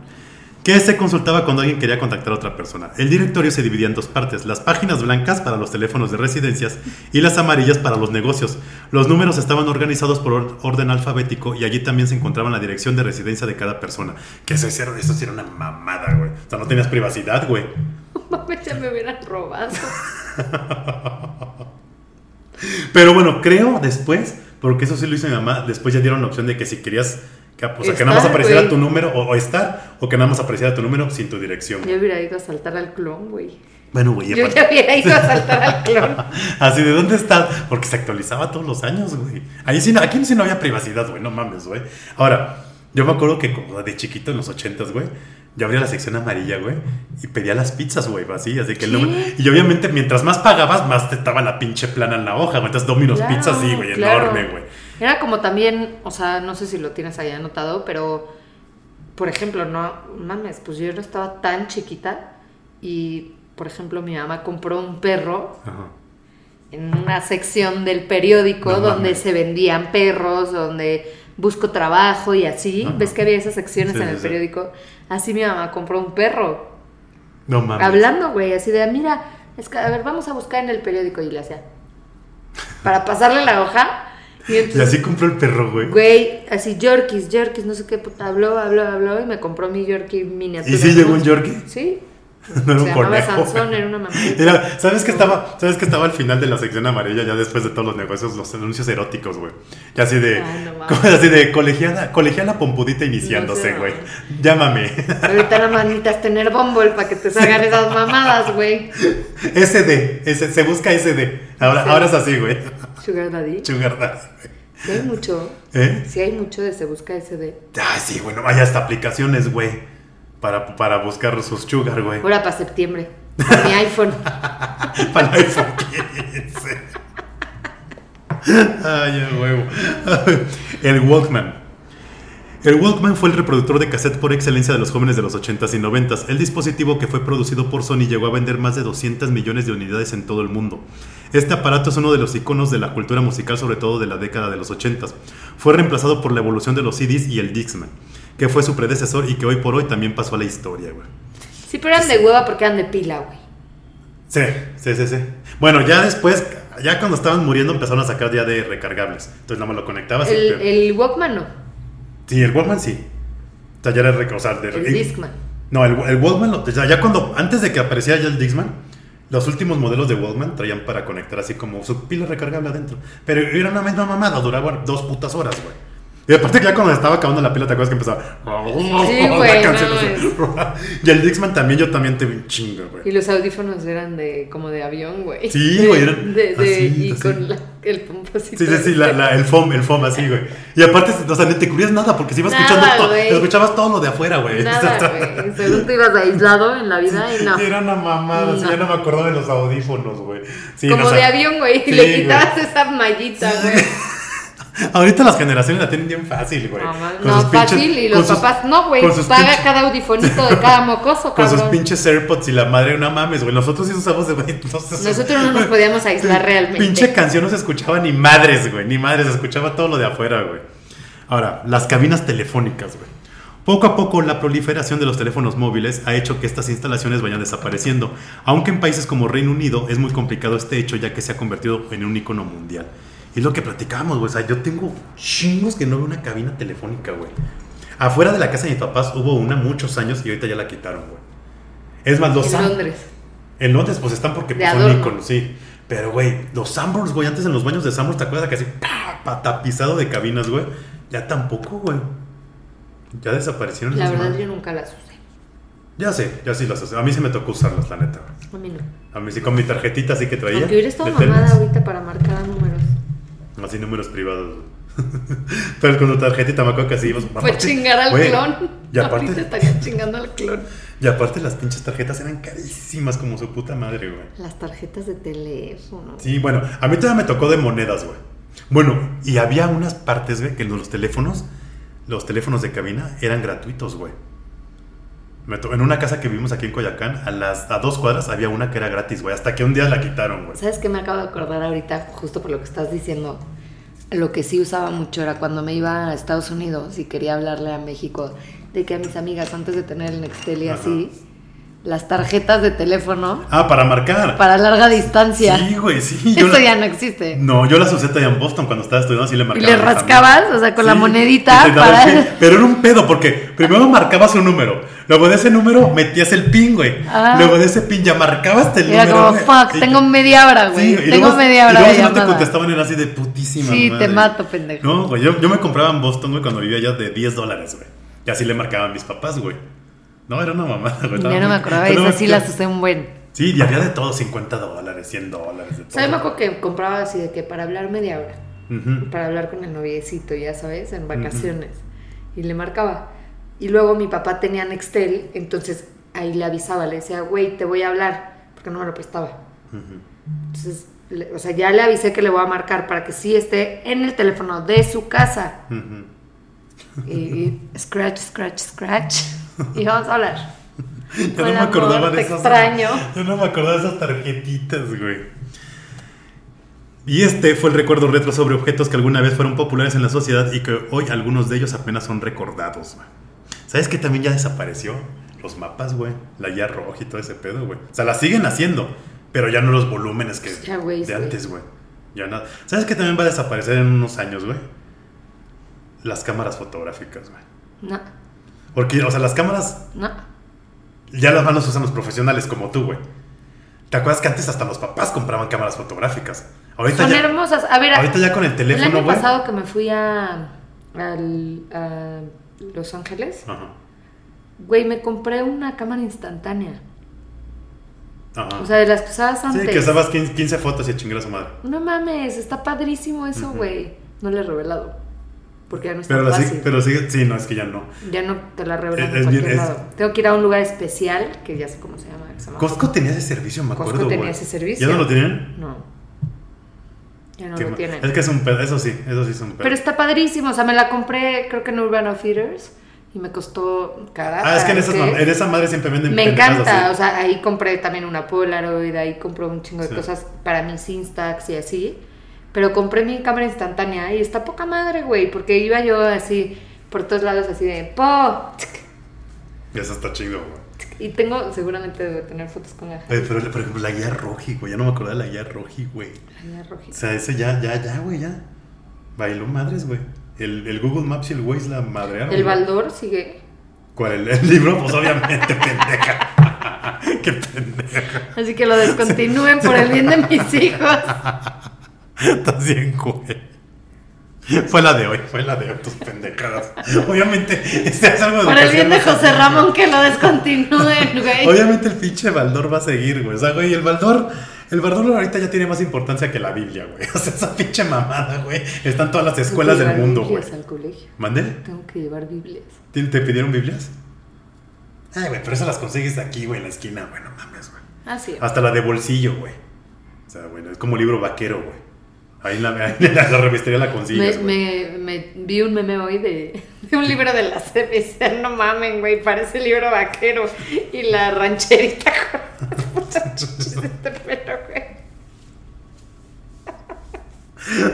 Speaker 1: Que se consultaba cuando alguien quería contactar a otra persona. El directorio se dividía en dos partes, las páginas blancas para los teléfonos de residencias y las amarillas para los negocios. Los números estaban organizados por or- orden alfabético y allí también se encontraba la dirección de residencia de cada persona. Que eso, era- eso sí era una mamada, güey. O sea, no tenías privacidad, güey. [LAUGHS]
Speaker 2: Mames, ya me hubieran robado. [LAUGHS]
Speaker 1: Pero bueno, creo después, porque eso sí lo hizo mi mamá, después ya dieron la opción de que si querías, que, o sea, que nada más
Speaker 2: Estar,
Speaker 1: apareciera
Speaker 2: güey.
Speaker 1: tu número o, o estar, o que nada más apareciera tu número sin tu dirección.
Speaker 2: Yo hubiera ido a saltar al clon, güey.
Speaker 1: Bueno, güey,
Speaker 2: Yo
Speaker 1: aparte-
Speaker 2: ya hubiera ido a saltar al clon. [LAUGHS]
Speaker 1: Así de dónde está, porque se actualizaba todos los años, güey. Ahí sí, aquí sí no había privacidad, güey, no mames, güey. Ahora, yo me acuerdo que como de chiquito en los ochentas, güey, yo abría la sección amarilla, güey, y pedía las pizzas, güey, así, así que el número- Y obviamente, mientras más pagabas, más te estaba la pinche plana en la hoja, güey. Entonces, Domino's
Speaker 2: Claro,
Speaker 1: Pizza, sí, güey,
Speaker 2: claro.
Speaker 1: enorme, güey.
Speaker 2: Era como también, o sea, no sé si lo tienes ahí anotado, pero, por ejemplo, no mames, pues yo no estaba tan chiquita y, por ejemplo, mi mamá compró un perro
Speaker 1: Ajá.
Speaker 2: en una sección del periódico
Speaker 1: No
Speaker 2: donde se vendían perros, donde busco trabajo y así. ¿Ves que había esas secciones
Speaker 1: Sí,
Speaker 2: en el
Speaker 1: sí.
Speaker 2: periódico? Así mi mamá compró un perro.
Speaker 1: No mames.
Speaker 2: Hablando, güey, así de, mira, es que, a ver, vamos a buscar en el periódico y le hacía. Para pasarle la hoja. Y
Speaker 1: así compró el perro, güey.
Speaker 2: güey, así, Yorkies, Yorkies, no sé qué, puta, habló, habló, habló y me compró mi Yorkie miniatura.
Speaker 1: ¿Y sí llegó un Yorkie?
Speaker 2: Sí. [LAUGHS]
Speaker 1: No era un conejo.
Speaker 2: Sansón, era una.
Speaker 1: Era- ¿sabes que estaba, sabes que estaba al final de la sección amarilla ya después de todos los negocios, los anuncios eróticos, güey. Ya así de,
Speaker 2: Ay, no [LAUGHS]
Speaker 1: como así de colegiala, colegiala pompudita iniciándose, güey.
Speaker 2: no.
Speaker 1: Llámame.
Speaker 2: Ahorita nada más necesitas tener Bumble para que te salgan esas mamadas, güey. [LAUGHS]
Speaker 1: SD, se busca SD. Ahora,
Speaker 2: Sí.
Speaker 1: ahora es así, güey.
Speaker 2: Sugar Daddy.
Speaker 1: Sugar daddy,
Speaker 2: Sí hay mucho.
Speaker 1: ¿Eh?
Speaker 2: Sí hay mucho de se busca SD.
Speaker 1: Ah, sí, bueno, vaya hasta aplicaciones, güey. Para, para buscar sus sugar, güey.
Speaker 2: Ahora para septiembre. [LAUGHS] Para mi iPhone.
Speaker 1: Para el iPhone 15. Ay, a huevo. El Walkman. El Walkman fue el reproductor de cassette por excelencia de los jóvenes de los 80s y 90s. El dispositivo que fue producido por Sony llegó a vender más de 200 millones de unidades en todo el mundo. Este aparato es uno de los iconos de la cultura musical, sobre todo de la década de los 80s. Fue reemplazado por la evolución de los CDs y el Dixman, que fue su predecesor y que hoy por hoy también pasó a la historia, güey.
Speaker 2: Sí, pero eran de hueva porque eran de pila, güey.
Speaker 1: Sí, sí, sí, sí. Bueno, ya después, ya cuando estaban muriendo empezaron a sacar ya de recargables. Entonces nada más lo conectabas y...
Speaker 2: El,
Speaker 1: pero-
Speaker 2: el Walkman no.
Speaker 1: Sí, el Walkman sí. O sea, ya era o sea, de-
Speaker 2: El Discman.
Speaker 1: No, el, el Walkman, lo- o sea, ya cuando, antes de que apareciera ya el Dixman, los últimos modelos de Walkman traían para conectar así como su pila recargable adentro. Pero era una misma mamada, duraba dos putas horas, güey. Y aparte ya cuando estaba acabando la pila, ¿te acuerdas que empezaba?
Speaker 2: Sí, [LAUGHS]
Speaker 1: la
Speaker 2: güey,
Speaker 1: canción
Speaker 2: no. [LAUGHS]
Speaker 1: Y el Dixman también, yo también te vi un chingo, güey.
Speaker 2: Y los audífonos eran de como de avión, güey.
Speaker 1: Sí, [LAUGHS] güey, eran
Speaker 2: de, de-
Speaker 1: así,
Speaker 2: y
Speaker 1: así.
Speaker 2: con la- el pomposito.
Speaker 1: Sí, sí, sí, la- la- el foam, el foam así, güey. Y aparte, o sea, ni te cubrías nada porque si ibas
Speaker 2: Nada,
Speaker 1: escuchando todo, escuchabas todo lo de afuera, güey.
Speaker 2: Nada, güey. Según tú ibas aislado en la vida y no.
Speaker 1: Era una mamada, sí,
Speaker 2: No.
Speaker 1: ya no me acordaba de los audífonos, güey. Sí,
Speaker 2: como
Speaker 1: no, o
Speaker 2: de
Speaker 1: sea,
Speaker 2: avión, güey.
Speaker 1: sí,
Speaker 2: y le
Speaker 1: güey.
Speaker 2: quitabas esa mallita, güey. [LAUGHS]
Speaker 1: Ahorita las generaciones la tienen bien fácil, güey. Con
Speaker 2: no,
Speaker 1: sus pinches-
Speaker 2: fácil. Y los
Speaker 1: sus-
Speaker 2: papás, no, güey. Paga
Speaker 1: pinches-
Speaker 2: cada audifonito de cada mocoso, [LAUGHS]
Speaker 1: Con sus
Speaker 2: cabrón.
Speaker 1: pinches AirPods y la madre, no mames, güey. Nosotros sí usamos de, [LAUGHS]
Speaker 2: Nosotros no nos podíamos aislar realmente.
Speaker 1: Pinche canción no se escuchaba ni madres, güey. Ni madres, se escuchaba todo lo de afuera, güey. Ahora, las cabinas telefónicas, güey. Poco a poco la proliferación de los teléfonos móviles ha hecho que estas instalaciones vayan desapareciendo, aunque en países como Reino Unido es muy complicado este hecho ya que se ha convertido en un icono mundial. Y es lo que platicábamos, güey. O sea, yo tengo chingos que no veo una cabina telefónica, güey. Afuera de la casa de mis papás hubo una muchos años y ahorita ya la quitaron, güey. Es más, los
Speaker 2: En Londres.
Speaker 1: En Londres, pues están porque pues, son íconos, sí. Pero, güey, los Sanborns, güey, antes en los baños de Sanborns, ¿te acuerdas que así, pa, tapizado de cabinas, güey? Ya tampoco, güey. Ya desaparecieron
Speaker 2: La verdad, yo nunca las usé.
Speaker 1: Ya sé, ya sí las hace. A mí sí me tocó usarlas, la neta. güey.
Speaker 2: A mí no.
Speaker 1: A mí sí, con mi tarjetita así que traía.
Speaker 2: Aunque hubiera estado mamada ahorita para marcar números.
Speaker 1: Así números privados. güey. [LAUGHS] Pero con tu tarjetita me acuerdo que así íbamos.
Speaker 2: Fue chingar al clon.
Speaker 1: Y
Speaker 2: Ahorita
Speaker 1: aparte,
Speaker 2: estaría chingando al clon. [LAUGHS]
Speaker 1: y aparte las pinches tarjetas eran carísimas como su puta madre, güey.
Speaker 2: Las tarjetas de teléfono.
Speaker 1: Sí, bueno, a mí todavía me tocó de monedas, güey. Bueno, y había unas partes, güey, que los teléfonos, los teléfonos de cabina eran gratuitos, güey. Me en una casa que vivimos aquí en Coyacán, a las a dos cuadras había una que era gratis, güey. Hasta que un día la quitaron, güey.
Speaker 2: ¿Sabes qué me acabo de acordar ahorita? Justo por lo que estás diciendo. Lo que sí usaba mucho era cuando me iba a Estados Unidos y quería hablarle a México de que a mis amigas, antes de tener el Nextel y
Speaker 1: Ajá.
Speaker 2: así, las tarjetas de teléfono
Speaker 1: Ah, para marcar.
Speaker 2: para larga distancia.
Speaker 1: Sí, güey, sí. [LAUGHS] yo
Speaker 2: Eso
Speaker 1: la-
Speaker 2: ya no existe.
Speaker 1: No, yo las usé todavía en Boston cuando estaba estudiando, así le
Speaker 2: ¿Y
Speaker 1: marcaba.
Speaker 2: le
Speaker 1: mis amigos.
Speaker 2: rascabas? O sea, con la
Speaker 1: Sí,
Speaker 2: monedita
Speaker 1: y te daba
Speaker 2: para... [LAUGHS]
Speaker 1: Pero era un pedo, porque primero marcabas un número, luego de ese número metías el pin, güey.
Speaker 2: Ah.
Speaker 1: Luego de ese pin ya marcabas el
Speaker 2: Era
Speaker 1: número.
Speaker 2: como,
Speaker 1: güey.
Speaker 2: fuck,
Speaker 1: Sí,
Speaker 2: tengo media hora, güey.
Speaker 1: Sí, y
Speaker 2: tengo
Speaker 1: luego-
Speaker 2: media hora
Speaker 1: y luego
Speaker 2: de
Speaker 1: si no te contestaban era así de putísima
Speaker 2: Sí,
Speaker 1: madre.
Speaker 2: te mato, pendejo.
Speaker 1: No, güey, yo, yo me compraba en Boston, güey, cuando vivía allá de 10 dólares, güey. Y así le marcaban mis papás, güey. No, era una mamada, güey.
Speaker 2: Ya no me acordaba,
Speaker 1: pero no
Speaker 2: esas sí las usé un buen.
Speaker 1: Sí, y había de todo, 50 dólares, 100 dólares, de todo.
Speaker 2: ¿Sabes? Me acuerdo que compraba así de que para hablar media hora. Para hablar con el noviecito, ya sabes, en vacaciones. Y le marcaba. Y luego mi papá tenía Nextel, entonces ahí le avisaba, le decía, güey, te voy a hablar, porque no me lo prestaba. Entonces, le- o sea, ya le avisé que le voy a marcar para que sí esté en el teléfono de su casa. Y scratch, scratch, scratch. Y vamos a hablar. [LAUGHS]
Speaker 1: Ya no me acordaba de esas.
Speaker 2: extraño.
Speaker 1: Yo no me acordaba de esas tarjetitas, güey. Y este fue el recuerdo retro sobre objetos que alguna vez fueron populares en la sociedad y que hoy algunos de ellos apenas son recordados, güey. ¿Sabes qué también ya desapareció? Los mapas, güey. La guía roja y todo ese pedo, güey. O sea, la siguen haciendo, pero ya no los volúmenes que
Speaker 2: Ya,
Speaker 1: de
Speaker 2: sí.
Speaker 1: antes, güey. Ya nada. ¿Sabes qué también va a desaparecer en unos años, güey? Las cámaras fotográficas, güey.
Speaker 2: No,
Speaker 1: Porque, o sea, las cámaras
Speaker 2: no.
Speaker 1: ya las manos usan los profesionales como tú, güey. ¿Te acuerdas que antes hasta los papás compraban cámaras fotográficas? Ahorita
Speaker 2: Son
Speaker 1: ya,
Speaker 2: hermosas. A ver,
Speaker 1: ahorita ya con el
Speaker 2: el
Speaker 1: teléfono,
Speaker 2: año
Speaker 1: güey.
Speaker 2: pasado que me fui a, al- a Los Ángeles,
Speaker 1: Ajá.
Speaker 2: güey, me compré una cámara instantánea.
Speaker 1: Ajá.
Speaker 2: O sea, de las que usabas
Speaker 1: sí,
Speaker 2: antes.
Speaker 1: que estabas 15, 15 fotos y a chingar a su madre.
Speaker 2: No mames, está padrísimo eso, güey. No le he revelado. Porque ya no está
Speaker 1: Pero,
Speaker 2: fácil.
Speaker 1: sigue- pero sigue, sí, no, es que ya no.
Speaker 2: Ya no te la revelan
Speaker 1: Es- es
Speaker 2: cualquier
Speaker 1: bien- es-
Speaker 2: lado. Tengo que ir a un lugar especial, que ya sé cómo se llama. que se llama
Speaker 1: Costco tenía ese servicio, me
Speaker 2: Costco
Speaker 1: acuerdo,
Speaker 2: tenía
Speaker 1: güey.
Speaker 2: ese servicio.
Speaker 1: ¿Ya no lo tienen?
Speaker 2: No. Ya no
Speaker 1: Qué
Speaker 2: lo tienen.
Speaker 1: Es que es un pedo, eso sí, eso sí es un pedo.
Speaker 2: Pero está padrísimo. O sea, me la compré, creo que en Urban Outfitters. Y me costó cara.
Speaker 1: ah, es que en, esas en esa madre siempre venden
Speaker 2: Me encanta,
Speaker 1: así.
Speaker 2: o sea, ahí compré también una Polaroid, ahí compré un chingo de
Speaker 1: Sí.
Speaker 2: cosas para mis Instax y así. Pero compré mi cámara instantánea y está poca madre, güey, porque iba yo así por todos lados así de po.
Speaker 1: eso está chido, güey.
Speaker 2: Y tengo, seguramente debo tener fotos con la
Speaker 1: Oye, Pero, por ejemplo, la guía roji, güey. Ya no me acordaba de la guía roji, güey.
Speaker 2: la
Speaker 1: O
Speaker 2: rojita.
Speaker 1: sea, ese ya, ya, ya, güey, ya. Bailó madres, güey. El, el Google Maps y el Waze la madrearon.
Speaker 2: El. Baldor sigue.
Speaker 1: ¿Cuál? ¿El, el libro? Pues obviamente, [LAUGHS] pendeja. [LAUGHS] Qué pendeja.
Speaker 2: Así que lo descontinúen por el bien de mis hijos. [LAUGHS]
Speaker 1: Estás bien, güey. Fue la de hoy, fue la de hoy, tus pendejadas. Obviamente, este es algo de
Speaker 2: Por el bien de José. Ramón que lo descontinúen, güey.
Speaker 1: Obviamente el pinche Baldor va a seguir, güey. O sea, güey, el Baldor, el Baldor ahorita ya tiene más importancia que la Biblia, güey. [LAUGHS] O sea, esa pinche mamada, güey. Están todas las escuelas
Speaker 2: Tengo
Speaker 1: del
Speaker 2: que llevar
Speaker 1: mundo, güey.
Speaker 2: Biblias al colegio.
Speaker 1: ¿Mande?
Speaker 2: Tengo que llevar Biblias.
Speaker 1: ¿Te, te pidieron Biblias? Ay, güey, pero eso las consigues aquí, güey, en la esquina, güey, no mames, güey.
Speaker 2: Ah, sí.
Speaker 1: Hasta la de bolsillo, güey. O sea, bueno, es como libro vaquero, güey. Ahí en la, en [LAUGHS] la, revistería la
Speaker 2: Me,
Speaker 1: consigues,
Speaker 2: me, me vi un meme hoy de, de un libro de la CBC. [LAUGHS] No mamen, güey, parece libro vaquero. Y la rancherita [LAUGHS] con este pelo, güey.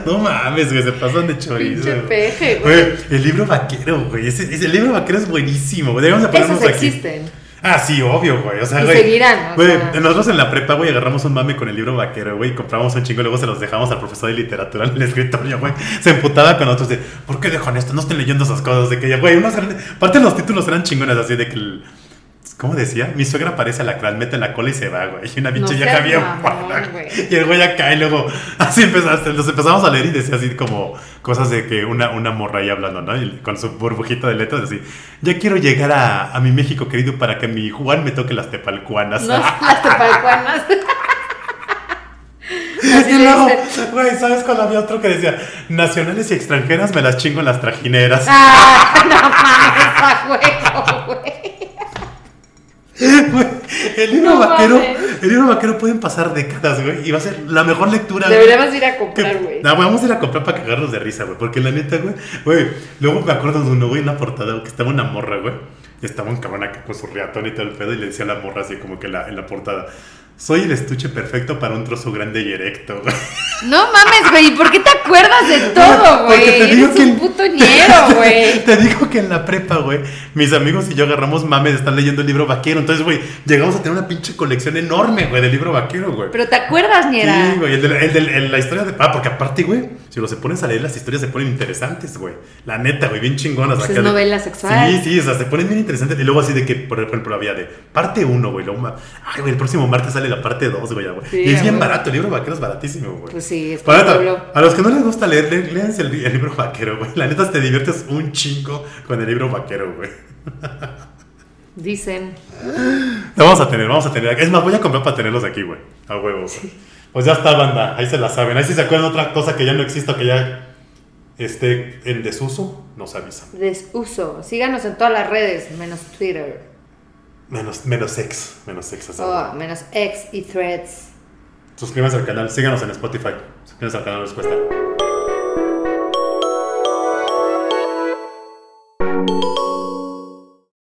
Speaker 1: No mames, güey, se pasan de chorizo.
Speaker 2: Pinche peje, güey.
Speaker 1: Güey, el libro vaquero, güey. Ese, ese- el libro vaquero es buenísimo. Debemos de
Speaker 2: Esos
Speaker 1: ponernos aquí.
Speaker 2: existen.
Speaker 1: Ah, sí, obvio, güey. O sea,
Speaker 2: Y
Speaker 1: güey.
Speaker 2: seguirán,
Speaker 1: Güey,
Speaker 2: sea.
Speaker 1: nosotros en la prepa, güey, agarramos un mame con el libro vaquero, güey, y compramos un chingo y luego se los dejamos al profesor de literatura en el escritorio, güey. Se emputaba con nosotros de, ¿por qué dejan esto? No estén leyendo esas cosas. De que güey, unos. Aparte, los títulos eran chingones, así de que. el- ¿Cómo decía? Mi suegra aparece a la cral, mete la cola y se va, güey. Y una pinche vieja bien. Y el güey acá y luego [LAUGHS] así empezaste, los empezamos a leer y decía así como cosas de que una, una morra ahí hablando, ¿no? Y con su burbujita de letras así, ya quiero llegar a, a mi México querido para que mi Juan me toque las tepalcuanas.
Speaker 2: No, [LAUGHS] las tepalcuanas. [LAUGHS] Así
Speaker 1: y luego, güey, ¿sabes cuál había otro que decía? Nacionales y extranjeras me las chingo en las trajineras.
Speaker 2: Ah, no mames, a huevo, güey.
Speaker 1: El libro
Speaker 2: No
Speaker 1: vaquero,
Speaker 2: mames.
Speaker 1: el libro vaquero pueden pasar décadas, güey, y va a ser la mejor lectura. güey.
Speaker 2: Deberíamos ir a
Speaker 1: Que-
Speaker 2: comprar, güey.
Speaker 1: No, güey, vamos a ir a comprar para cagarnos de risa, güey. Porque la neta, güey. Güey, luego me acuerdo de uno, güey, en una portada, que estaba una morra, güey. Y estaba un cabrón acá con su reatón y todo el pedo. Y le decía a la morra así como que la, en la portada. Soy el estuche perfecto para un trozo grande y erecto, güey.
Speaker 2: No mames, güey. ¿Por qué te acuerdas de todo,
Speaker 1: Porque
Speaker 2: güey?
Speaker 1: te digo
Speaker 2: Eres
Speaker 1: que-
Speaker 2: un puto [LAUGHS] ñero, [LAUGHS] güey.
Speaker 1: Te digo que en la prepa, güey, mis amigos y yo agarramos mames de estar leyendo el libro vaquero. Entonces, güey, llegamos a tener una pinche colección enorme, güey, del libro vaquero, güey.
Speaker 2: Pero te acuerdas, ñera.
Speaker 1: Sí, güey, el de, el de- el- la historia de... Ah, porque aparte, güey, si lo se pones a leer, las historias se ponen interesantes, güey. La neta, güey, bien chingonas.
Speaker 2: Pues es
Speaker 1: de-
Speaker 2: novela sexual.
Speaker 1: Sí, sí, o sea, se ponen bien interesantes. Y luego así de que, por ejemplo, había de parte 1, güey. luego Ay, güey, el próximo martes sale la parte 2, güey.
Speaker 2: Sí,
Speaker 1: y es bien
Speaker 2: güey.
Speaker 1: barato, el libro vaquero es baratísimo, güey.
Speaker 2: Pues sí, es
Speaker 1: Para a los que no les gusta leer, le- léanse el, el libro vaquero, güey. La neta te diviertes un chingo con el libro vaquero, güey.
Speaker 2: Dicen.
Speaker 1: Lo vamos a tener, vamos a tener. Es más, voy a comprar para tenerlos aquí, güey. A huevos. Pues ya está, banda. Ahí se la saben. Ahí si se acuerdan de otra cosa que ya no exista, que ya esté en desuso, nos avisan.
Speaker 2: Desuso. Síganos en todas las redes, menos Twitter.
Speaker 1: Menos, menos ex. Menos ex.
Speaker 2: Oh, menos X y Threads.
Speaker 1: Suscríbanse al canal. Síganos en Spotify. Suscríbanse al canal, no les cuesta.